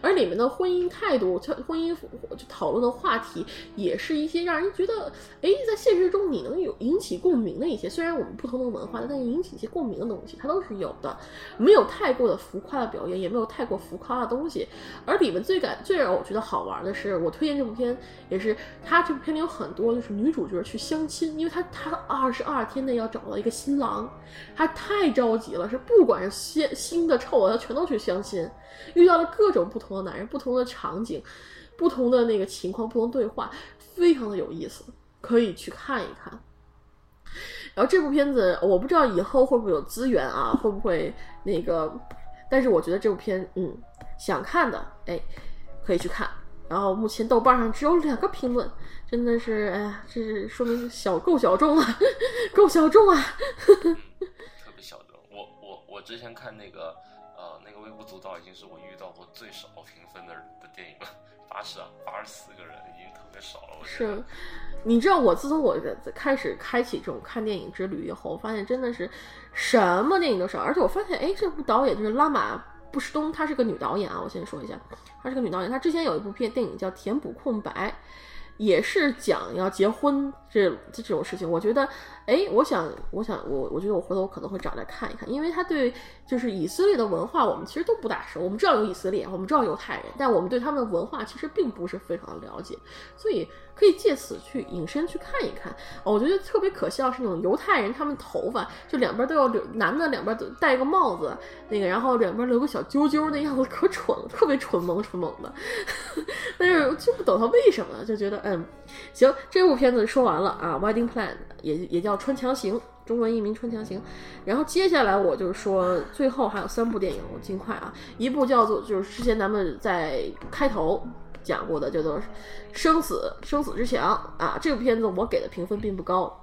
而里面的婚姻态度、婚姻就讨论的话题，也是一些让人觉得，哎，在现实中你能有引起共鸣的一些。虽然我们不同的文化，但是引起一些共鸣的东西，它都是有的。没有太过的浮夸的表演，也没有太过浮夸的东西。而里面最感最让我觉得好玩的是，我推荐这部片，也是它这部片里有很多就是女主角去相亲，因为她她二十二天内要找到一个新郎，她太着急了，是不管是新新的臭的，她全都去相亲。遇到了各种不同的男人，不同的场景，不同的那个情况，不同对话，非常的有意思，可以去看一看。然后这部片子，我不知道以后会不会有资源啊，会不会那个？但是我觉得这部片，嗯，想看的，哎，可以去看。然后目前豆瓣上只有两个评论，真的是，哎呀，这是说明小 够小众啊，够小众啊，特别小众。我我我之前看那个。微不足道已经是我遇到过最少评分的的电影了，八十啊，八十四个人已经特别少了。我是，你知道我自从我开始开启这种看电影之旅以后，我发现真的是什么电影都少，而且我发现，哎，这部导演就是拉玛布什东，她是个女导演啊。我先说一下，她是个女导演，她之前有一部片电影叫《填补空白》。也是讲要结婚这这种事情，我觉得，哎，我想，我想，我我觉得我回头可能会找来看一看，因为他对就是以色列的文化，我们其实都不大熟。我们知道有以色列，我们知道犹太人，但我们对他们的文化其实并不是非常的了解，所以可以借此去引申去看一看。我觉得特别可笑是那种犹太人，他们头发就两边都要留，男的两边都戴个帽子，那个然后两边留个小揪揪那样子，可蠢了，特别蠢萌蠢萌的。但是就不懂他为什么，就觉得。嗯，行，这部片子说完了啊，《Wedding Plan》也也叫《穿墙行》，中文译名《穿墙行》。然后接下来我就说，最后还有三部电影，我尽快啊。一部叫做，就是之前咱们在开头讲过的，叫做《生死生死之墙》啊。这部片子我给的评分并不高，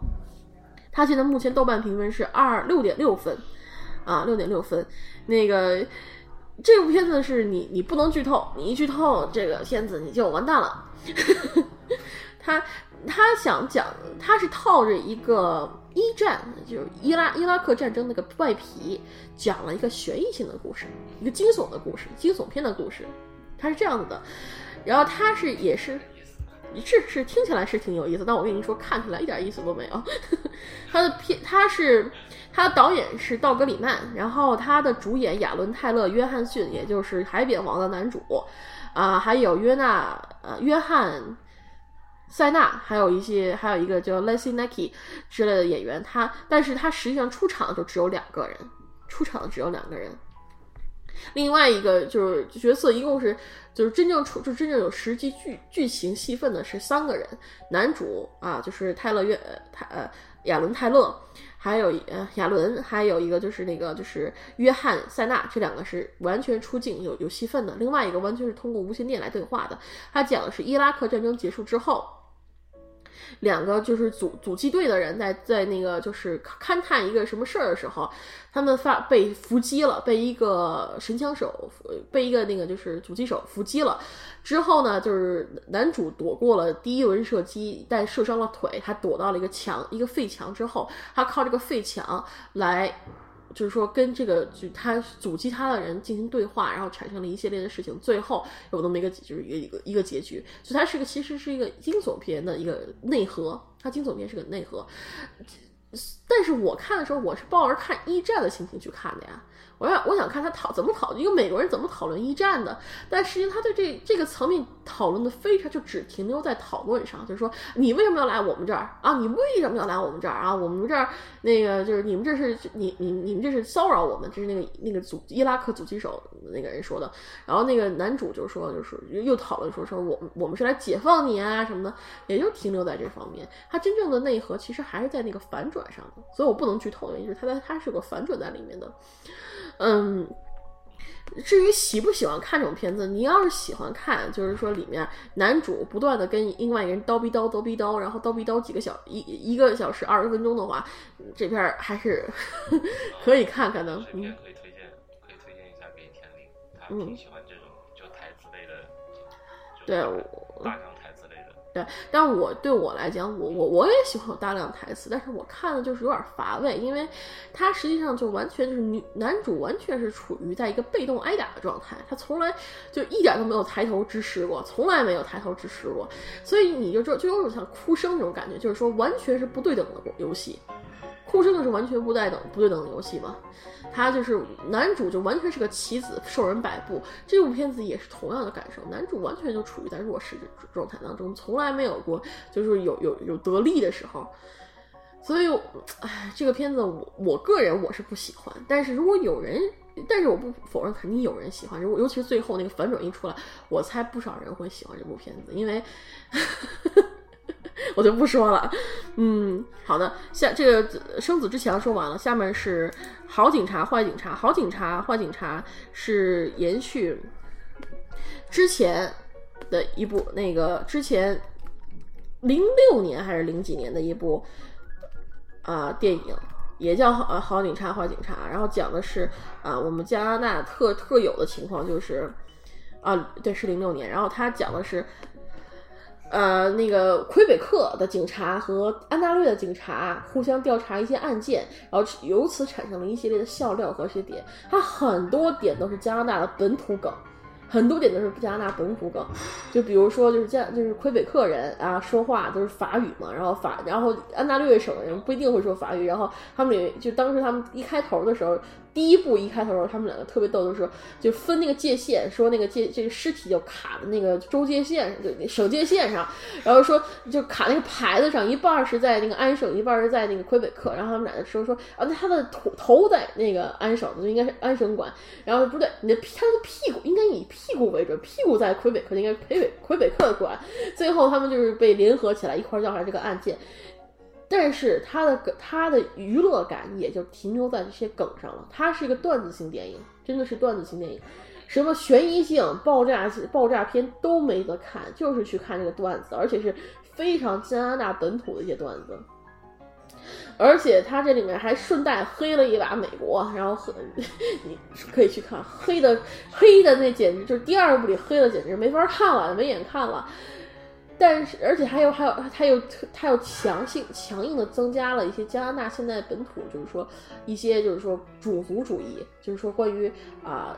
它现在目前豆瓣评分是二六点六分啊，六点六分。那个这部片子是你你不能剧透，你一剧透这个片子你就完蛋了。他他想讲，他是套着一个一战，就是伊拉伊拉克战争那个外皮，讲了一个悬疑性的故事，一个惊悚的故事，惊悚片的故事，他是这样子的。然后他是也是，是是听起来是挺有意思，但我跟你说，看起来一点意思都没有。他的片他是他的导演是道格里曼，然后他的主演亚伦泰勒约翰逊，也就是《海扁王》的男主。啊，还有约纳，呃，约翰，塞纳，还有一些，还有一个叫 less n i k e 之类的演员，他，但是他实际上出场就只有两个人，出场只有两个人。另外一个就是角色一共是，就是真正出，就真正有实际剧剧情戏份的是三个人，男主啊，就是泰勒约，泰呃，亚伦泰勒。还有呃，亚伦，还有一个就是那个就是约翰塞纳，这两个是完全出镜有有戏份的。另外一个完全是通过无线电来对话的。他讲的是伊拉克战争结束之后。两个就是阻阻击队的人在在那个就是勘探一个什么事儿的时候，他们发被伏击了，被一个神枪手被一个那个就是阻击手伏击了。之后呢，就是男主躲过了第一轮射击，但射伤了腿，他躲到了一个墙一个废墙之后，他靠这个废墙来。就是说，跟这个就他阻击他的人进行对话，然后产生了一系列的事情，最后有那么一个就是一个一个一个结局。所以它是个其实是一个惊悚片的一个内核，它惊悚片是个内核。但是我看的时候，我是抱着看一战的心情去看的呀。我想，我想看他讨怎么讨一个美国人怎么讨论一战的，但实际上他对这这个层面讨论的非常就只停留在讨论上，就是说你为什么要来我们这儿啊？你为什么要来我们这儿啊？我们这儿那个就是你们这是你你你们这是骚扰我们，这是那个那个阻伊拉克阻击手那个人说的。然后那个男主就说就是又讨论说说我们我们是来解放你啊什么的，也就停留在这方面。他真正的内核其实还是在那个反转上的，所以我不能剧透，因为他在他是个反转在里面的。嗯，至于喜不喜欢看这种片子，你要是喜欢看，就是说里面男主不断的跟另外一个人叨逼叨叨逼叨，然后叨逼叨几个小一一个小时二十分钟的话，这片还是 可以看看的。嗯，可以推荐，可以推荐一下给田玲，他挺喜欢这种就台词类的。对。对，但我对我来讲，我我我也喜欢有大量台词，但是我看的就是有点乏味，因为他实际上就完全就是女男主完全是处于在一个被动挨打的状态，他从来就一点都没有抬头直视过，从来没有抬头直视过，所以你就就就有种像哭声那种感觉，就是说完全是不对等的游戏。哭声就是完全不对等、不对等的游戏嘛，他就是男主就完全是个棋子，受人摆布。这部片子也是同样的感受，男主完全就处于在弱势状态当中，从来没有过就是有有有得力的时候。所以，唉，这个片子我我个人我是不喜欢，但是如果有人，但是我不否认肯定有人喜欢，如果尤其是最后那个反转一出来，我猜不少人会喜欢这部片子，因为。我就不说了，嗯，好的，下这个生子之前说完了，下面是好警察坏警察，好警察坏警察是延续之前的一部那个之前零六年还是零几年的一部啊电影，也叫好好警察坏警察，然后讲的是啊我们加拿大特特有的情况就是啊对是零六年，然后他讲的是。呃，那个魁北克的警察和安大略的警察互相调查一些案件，然后由此产生了一系列的笑料和一些点，它很多点都是加拿大的本土梗。很多点都是加拿大本土梗，就比如说就是加就是魁北克人啊说话都是法语嘛，然后法然后安大略省的人不一定会说法语，然后他们也就当时他们一开头的时候，第一部一开头时候，他们两个特别逗，就是就分那个界限，说那个界这个尸体就卡在那个州界线上，就省界线上，然后说就卡那个牌子上，一半是在那个安省，一半是在那个魁北克，然后他们俩就说说啊，那他的头头在那个安省，就应该是安省管，然后不对，你的他的屁股应该以屁。股为准，屁股在魁北克应该魁北魁北克管。最后他们就是被联合起来一块调查这个案件，但是他的梗，他的娱乐感也就停留在这些梗上了。它是一个段子性电影，真的是段子性电影，什么悬疑性、爆炸爆炸片都没得看，就是去看这个段子，而且是非常加拿大本土的一些段子。而且他这里面还顺带黑了一把美国，然后很，你可以去看黑的黑的那简直就是第二部里黑的简直没法看了，没眼看了。但是而且还有还有他又他又强性强硬的增加了一些加拿大现在本土就是说一些就是说种族主义，就是说关于啊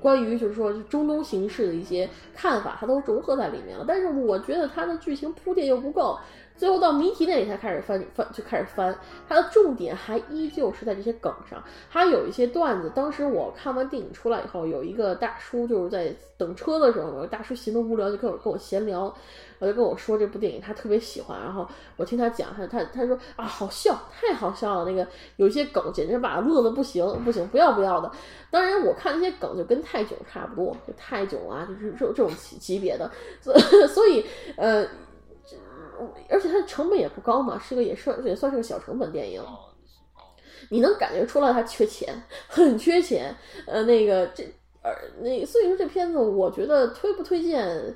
关于就是说中东形势的一些看法，它都融合在里面了。但是我觉得它的剧情铺垫又不够。最后到谜题那里才开始翻翻就开始翻，它的重点还依旧是在这些梗上，还有一些段子。当时我看完电影出来以后，有一个大叔就是在等车的时候，有大叔闲得无聊就跟我跟我闲聊，我就跟我说这部电影他特别喜欢，然后我听他讲，他他他说啊好笑，太好笑了，那个有一些梗简直把乐的不行不行，不要不要的。当然我看那些梗就跟泰囧差不多，就泰囧啊，就是这这种级级别的，所所以呃。而且它的成本也不高嘛，是个也算也算是个小成本电影。你能感觉出来它缺钱，很缺钱。呃，那个这呃那所以说这片子我觉得推不推荐，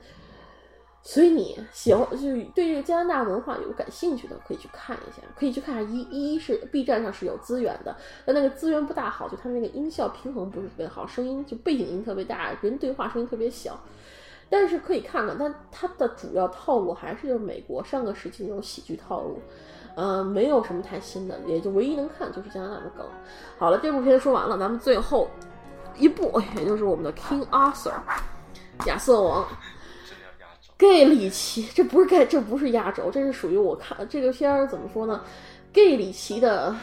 随你喜欢，就是对这个加拿大文化有感兴趣的可以去看一下，可以去看下。一一是 B 站上是有资源的，但那个资源不大好，就它那个音效平衡不是特别好，声音就背景音特别大，人对话声音特别小。但是可以看看，但它的主要套路还是就是美国上个世纪那种喜剧套路，呃，没有什么太新的，也就唯一能看就是加拿大的梗。好了，这部片说完了，咱们最后一部，也就是我们的 King Arthur，亚瑟王，盖里奇，这不是盖，这不是压轴，这是属于我看这个片儿怎么说呢？盖里奇的。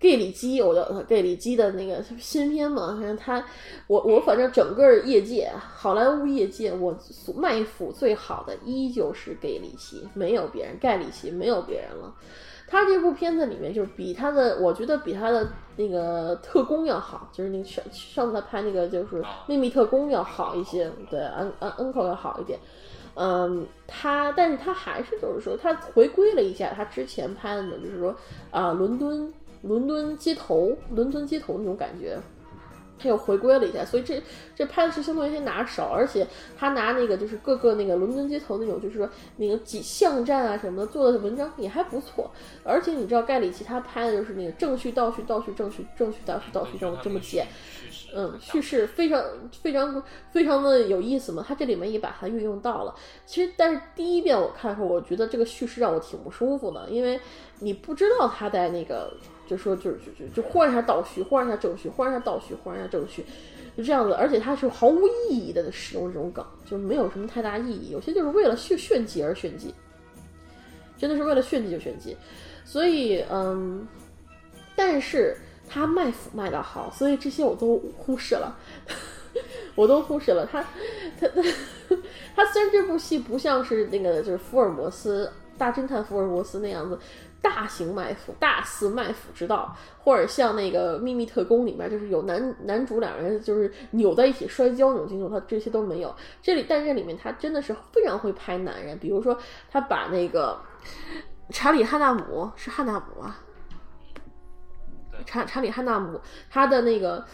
盖里基，我叫他盖里基的那个新片嘛，反正他，我我反正整个业界，好莱坞业界，我卖腐最好的依旧是盖里奇，没有别人，盖里奇没有别人了。他这部片子里面就是比他的，我觉得比他的那个特工要好，就是那个上上次他拍那个就是秘密特工要好一些，对，恩恩恩口要好一点。嗯，他，但是他还是就是说，他回归了一下他之前拍的，就是说啊，伦敦。伦敦街头，伦敦街头那种感觉，他又回归了一下，所以这这拍的是相对于些拿手，而且他拿那个就是各个那个伦敦街头那种，就是说那个几巷战啊什么的做的文章也还不错，而且你知道盖里奇他拍的就是那个正序倒序倒序正序正序倒序倒序这么这么剪。嗯，叙事非常非常非常的有意思嘛。它这里面也把它运用到了。其实，但是第一遍我看的时候，我觉得这个叙事让我挺不舒服的，因为你不知道他在那个，就说就就就就忽然一下倒叙，忽然一下正叙，忽然一下倒叙，忽然一下正叙，就这样子。而且他是毫无意义的使用这种梗，就没有什么太大意义。有些就是为了炫炫技而炫技，真的是为了炫技就炫技。所以，嗯，但是。他卖腐卖的好，所以这些我都忽视了，我都忽视了。他，他，他他虽然这部戏不像是那个就是福尔摩斯大侦探福尔摩斯那样子大型卖腐、大肆卖腐之道，或者像那个秘密特工里面就是有男男主两人就是扭在一起摔跤那种镜头，他这些都没有。这里，但这里面他真的是非常会拍男人，比如说他把那个查理汉纳姆是汉纳姆啊。查查理汉纳姆，他的那个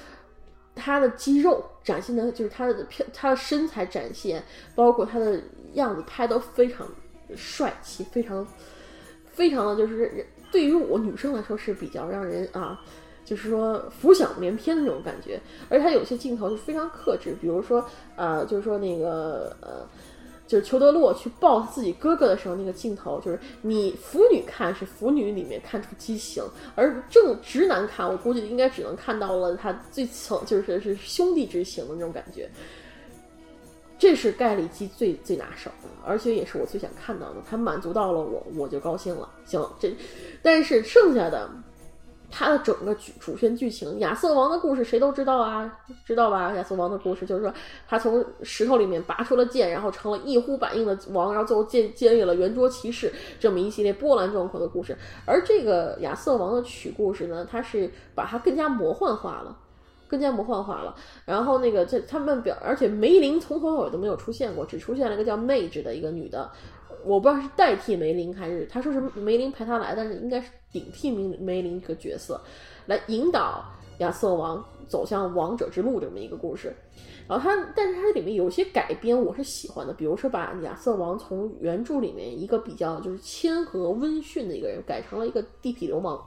他的肌肉展现的，就是他的漂，他的身材展现，包括他的样子拍都非常帅气，非常非常的，就是对于我女生来说是比较让人啊，就是说浮想联翩的那种感觉。而他有些镜头是非常克制，比如说呃，就是说那个呃。就是裘德洛去抱自己哥哥的时候，那个镜头就是你腐女看是腐女里面看出畸形，而正直男看，我估计应该只能看到了他最层，就是是兄弟之情的那种感觉。这是盖里基最最拿手的，而且也是我最想看到的。他满足到了我，我就高兴了。行，这但是剩下的。他的整个主主线剧情，亚瑟王的故事谁都知道啊，知道吧？亚瑟王的故事就是说，他从石头里面拔出了剑，然后成了一呼百应的王，然后最后建建立了圆桌骑士这么一系列波澜壮阔的故事。而这个亚瑟王的曲故事呢，他是把它更加魔幻化了，更加魔幻化了。然后那个这他们表，而且梅林从头到尾都没有出现过，只出现了一个叫 Mage 的一个女的。我不知道是代替梅林还是他说是梅林陪他来，但是应该是顶替梅梅林这个角色，来引导亚瑟王走向王者之路这么一个故事。然后他，但是他里面有些改编我是喜欢的，比如说把亚瑟王从原著里面一个比较就是谦和温驯的一个人，改成了一个地痞流氓。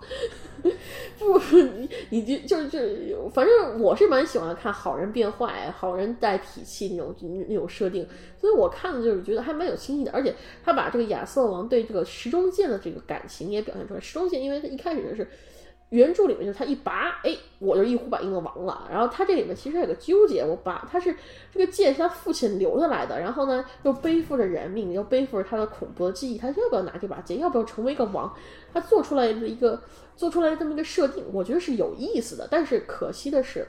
不，你你就就是就反正我是蛮喜欢看好人变坏、好人带痞气那种那种设定，所以我看的就是觉得还蛮有新意的。而且他把这个亚瑟王对这个石中剑的这个感情也表现出来。石中剑因为他一开始就是。原著里面就是他一拔，哎，我就一呼百应的王了。然后他这里面其实有个纠结，我拔他是这个剑是他父亲留下来的，然后呢又背负着人命，又背负着他的恐怖的记忆，他要不要拿这把剑？要不要成为一个王？他做出来的一个做出来这么一个设定，我觉得是有意思的。但是可惜的是，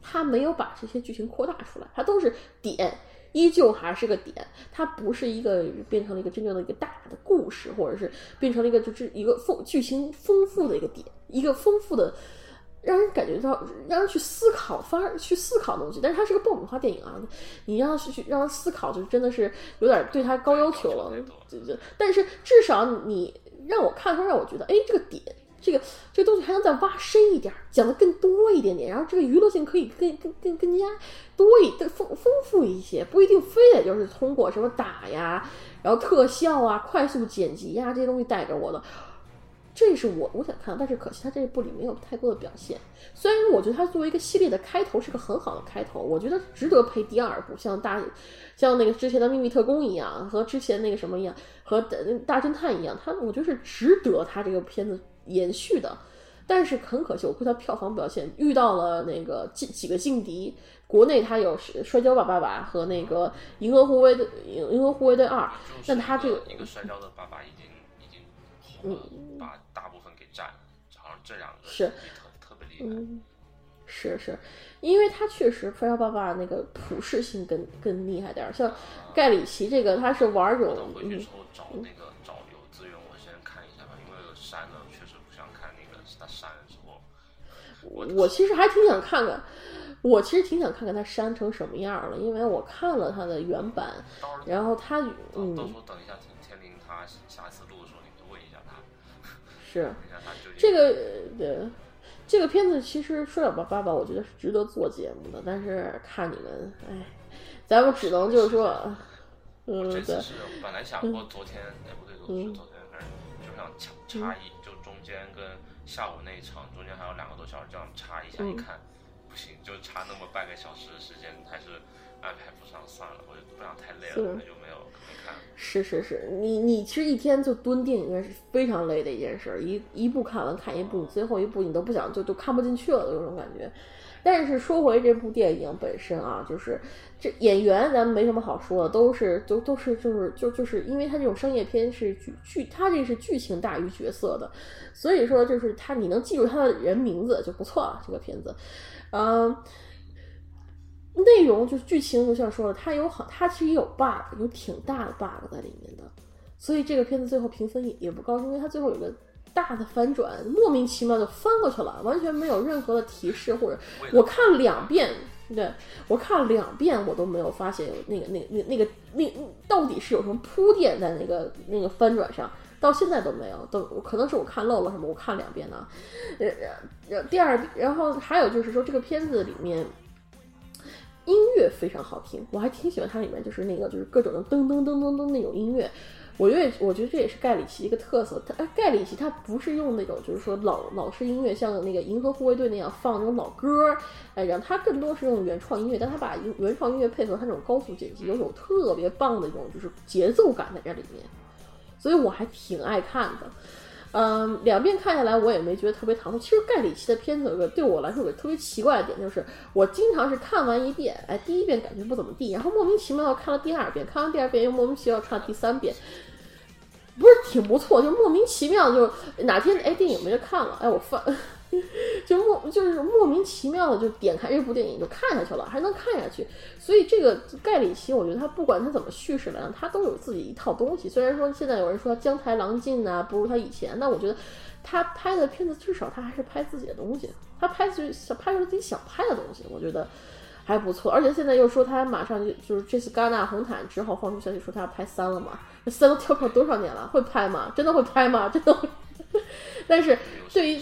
他没有把这些剧情扩大出来，他都是点。依旧还是个点，它不是一个变成了一个真正的一个大的故事，或者是变成了一个就是一个丰剧情丰富的一个点，一个丰富的让人感觉到让人去思考，反而去思考的东西。但是它是个爆米花电影啊，你让是去让他思考，就真的是有点对他高要求了。对对，但是至少你让我看，他让我觉得，哎，这个点。这个这东西还能再挖深一点，讲的更多一点点，然后这个娱乐性可以更更更更加多一更丰丰富一些，不一定非得就是通过什么打呀，然后特效啊、快速剪辑呀这些东西带给我的，这是我我想看，但是可惜他这一部里没有太多的表现。虽然我觉得他作为一个系列的开头是个很好的开头，我觉得值得配第二部，像大像那个之前的秘密特工一样，和之前那个什么一样，和大侦探一样，他我觉得是值得他这个片子。延续的，但是很可惜，我估计他票房表现遇到了那个几几个劲敌。国内他有《摔跤吧，爸爸》和那个《银河护卫队》《银河护卫队二》，但他这个一个《摔跤的爸爸》已经红了，把大部分给占了，好像这两个是特特别厉害。是是，因为他确实《摔跤爸爸》那个普适性更更厉害点儿，像盖里奇这个他是玩这种回去之后找那个嗯。我其实还挺想看看，我其实挺想看看他删成什么样了，因为我看了他的原版，然后他嗯，到时候等一下是。这个对这个片子其实说了吧，爸爸，我觉得是值得做节目的，但是看你们，哎，咱们只能就是说，嗯，对，本来想过昨天，哎不对，昨天昨天反正就想差差一，就中间跟。下午那一场中间还有两个多小时，这样插一下，一看不行，就差那么半个小时的时间，还是安排不上算了，我就不想太累了，那就没有没看。是是是，你你其实一天就蹲电影院是非常累的一件事，一一部看完看一部，你最后一部你都不想就都看不进去了的那种感觉。但是说回这部电影本身啊，就是这演员咱们没什么好说的，都是都都是就是就就是因为他这种商业片是剧剧，他这是剧情大于角色的，所以说就是他你能记住他的人名字就不错了。这个片子，嗯，内容就是剧情，就像说的，它有好，它其实也有 bug，有挺大的 bug 在里面的，所以这个片子最后评分也也不高，因为它最后有个。大的反转，莫名其妙就翻过去了，完全没有任何的提示，或者我看两遍，对我看两遍，我都没有发现有那个、那、那、那个、那到底是有什么铺垫在那个那个翻转上，到现在都没有，都可能是我看漏了什么，我看两遍呢。呃，第二，然后还有就是说这个片子里面音乐非常好听，我还挺喜欢它里面就是那个就是各种的噔噔噔噔噔那种音乐。我觉得，我觉得这也是盖里奇一个特色。他盖里奇他不是用那种就是说老老式音乐，像那个银河护卫队那样放那种老歌，哎，然后他更多是用原创音乐，但他把原创音乐配合他那种高速剪辑，有种特别棒的一种就是节奏感在这里面，所以我还挺爱看的。嗯，两遍看下来，我也没觉得特别唐突。其实盖里奇的片子有个对我来说有个特别奇怪的点，就是我经常是看完一遍，哎，第一遍感觉不怎么地，然后莫名其妙看了第二遍，看完第二遍又莫名其妙看了第三遍。不是挺不错，就莫名其妙就哪天哎电影没得看了，哎我翻 就莫就是莫名其妙的就点开这部电影就看下去了，还能看下去。所以这个盖里奇，我觉得他不管他怎么叙事来讲，他都有自己一套东西。虽然说现在有人说江台郎尽啊不如他以前，但我觉得他拍的片子至少他还是拍自己的东西，他拍是想拍出自己想拍的东西，我觉得还不错。而且现在又说他马上就就是这次戛纳红毯之后放出消息说他要拍三了嘛。这三都跳票多少年了？会拍吗？真的会拍吗？真的会？但是对于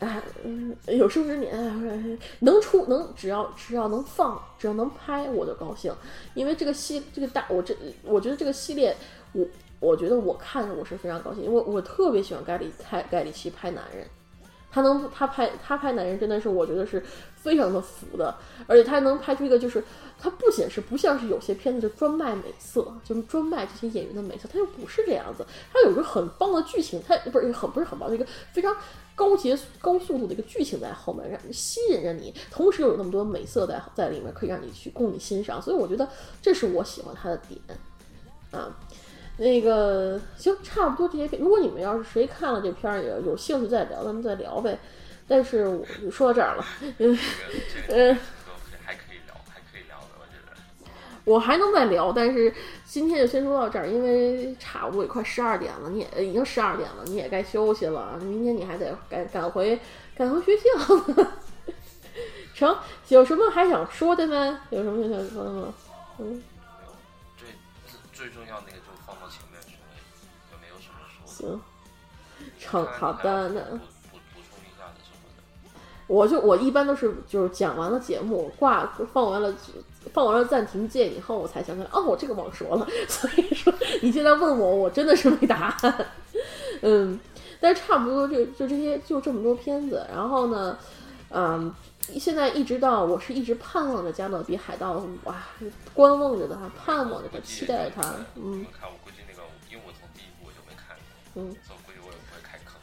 哎，嗯，有生之年能出能只要只要能放只要能拍我就高兴，因为这个系这个大我这我觉得这个系列我我觉得我看着我是非常高兴，因为我特别喜欢盖里盖盖里奇拍男人，他能他拍他拍男人真的是我觉得是非常的服的，而且他能拍出一个就是。它不仅是，不像是有些片子就专卖美色，就是专卖这些演员的美色，它又不是这样子。它有一个很棒的剧情，它不是很不是很棒，一个非常高节高速度的一个剧情在后面，让吸引着你，同时又有那么多美色在在里面，可以让你去供你欣赏。所以我觉得这是我喜欢它的点啊。那个行，差不多这些片，如果你们要是谁看了这片儿也有兴趣再聊，咱们再聊呗。但是我就说到这儿了，嗯 嗯。我还能再聊，但是今天就先说到这儿，因为差不多也快十二点了，你也已经十二点了，你也该休息了。明天你还得赶赶回赶回学校。成，有什么还想说的吗？有什么想说的吗？嗯，最最重要那个就放到前面去了，也没有什么说。行，成，好的，那补补充一下的什么的。我就我一般都是就是讲完了节目挂放完了。放完了暂停键以后，我才想起来，哦，我这个忘说了。所以说，你现在问我，我真的是没答案。嗯，但是差不多就就这些，就这么多片子。然后呢，嗯，现在一直到我是一直盼望着《加勒比海盗》哇，观望着它，盼望着它，期待着它。嗯。看，我估计那个，因为我从第一部我就没看。嗯。所以估计我也不会开坑。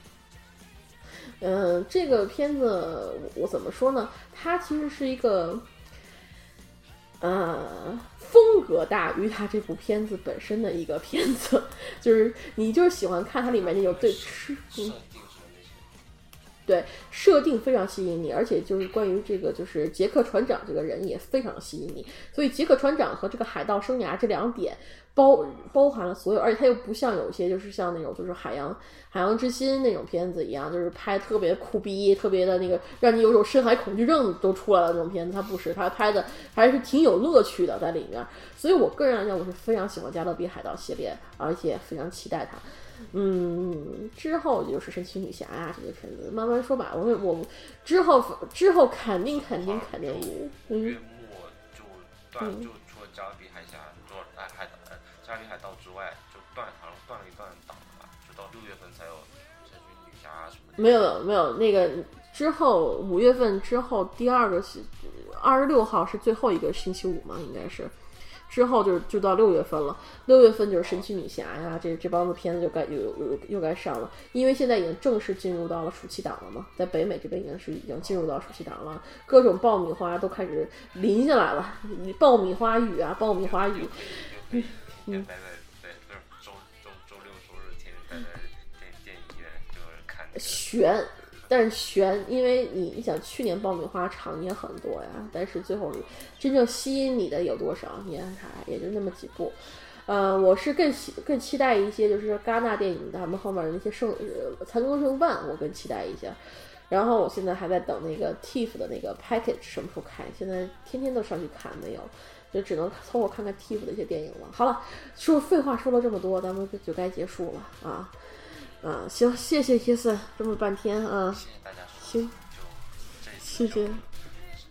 嗯，这个片子我怎么说呢？它其实是一个。呃，风格大于他这部片子本身的一个片子，就是你就是喜欢看它里面那种对吃，对设定非常吸引你，而且就是关于这个就是杰克船长这个人也非常吸引你，所以杰克船长和这个海盗生涯这两点。包包含了所有，而且它又不像有些就是像那种就是海洋海洋之心那种片子一样，就是拍特别酷逼，特别的那个让你有种深海恐惧症都出来了那种片子。它不是，它拍的还是挺有乐趣的在里面。所以我个人来讲，我是非常喜欢加勒比海盗系列，而且非常期待它。嗯，之后就是神奇女侠呀这些片子，慢慢说吧。我我之后之后肯定肯定肯定有。月末就断就加勒比海峡外，就断好像断了一段档了吧，就到六月份才有神奇女侠什么的。没有没有，那个之后五月份之后第二个星二十六号是最后一个星期五嘛，应该是。之后就是就到六月份了，六月份就是神奇女侠呀，这这帮子片子就该又又又该上了，因为现在已经正式进入到了暑期档了嘛，在北美这边已经是已经进入到暑期档了，各种爆米花都开始淋下来了，爆米花雨啊，爆米花雨，天天悬，但是悬，因为你你想去年爆米花场也很多呀，但是最后真正吸引你的有多少？你看啥，也就那么几部。呃，我是更喜更期待一些，就是戛纳电影他们后面的那些盛残羹剩饭，我更期待一些。然后我现在还在等那个 TIFF 的那个 package 什么时候开，现在天天都上去看没有，就只能凑合看看 TIFF 的一些电影了。好了，说废话说了这么多，咱们就该结束了啊。嗯，行，谢谢 Kiss 这么半天啊，谢谢大家收听，就这一谢谢。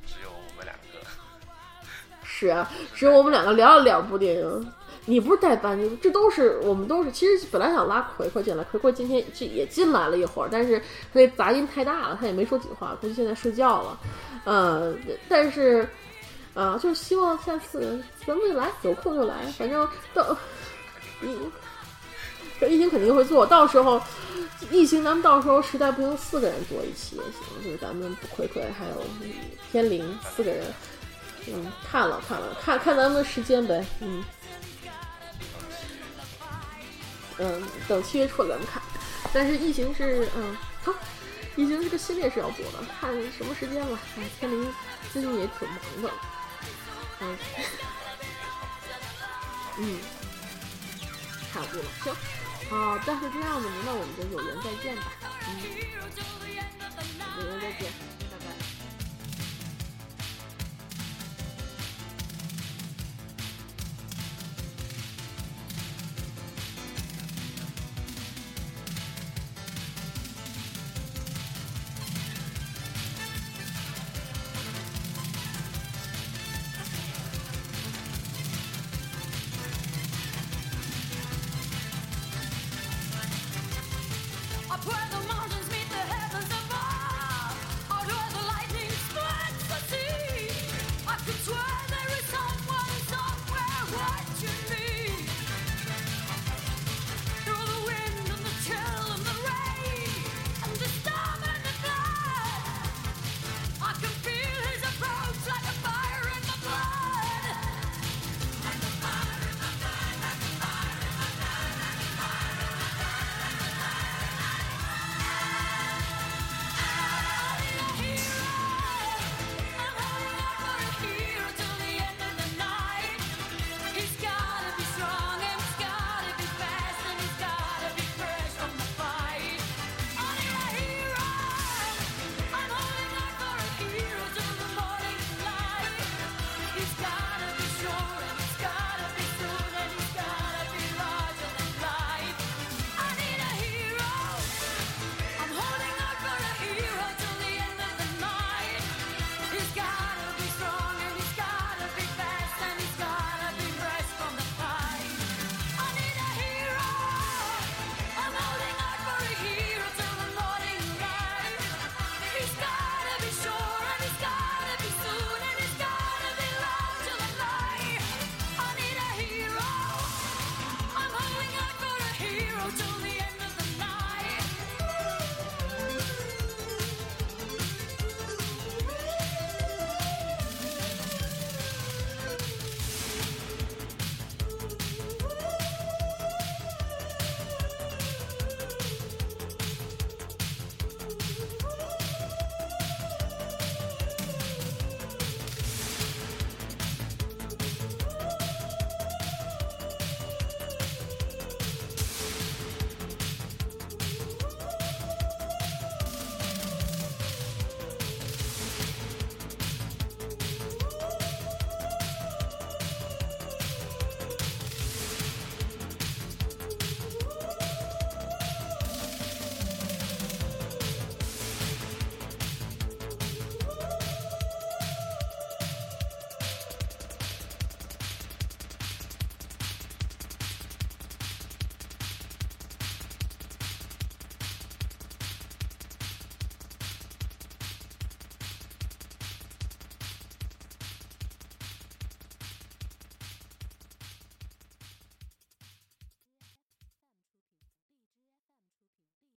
只有我们两个，是啊，只有我们两个聊了两部电影。你不是代班，你这都是我们都是。其实本来想拉葵葵进来，葵葵今天这也进来了一会儿，但是他那杂音太大了，他也没说几句话，估计现在睡觉了。呃，但是啊、就是希望下次咱们就来，有空就来，反正到你这疫情肯定会做，到时候疫情咱们到时候实在不行四个人做一期也行，就是咱们葵葵还有天灵四个人。嗯，看了看了，看看咱们的时间呗。嗯嗯，等七月初咱们看。但是异形是嗯好，异形这个系列是要做的，看什么时间吧。哎，天灵最近也挺忙的。嗯嗯，差不多了，行。好，但是这样子，那我们就有缘再见吧。嗯，有缘再见，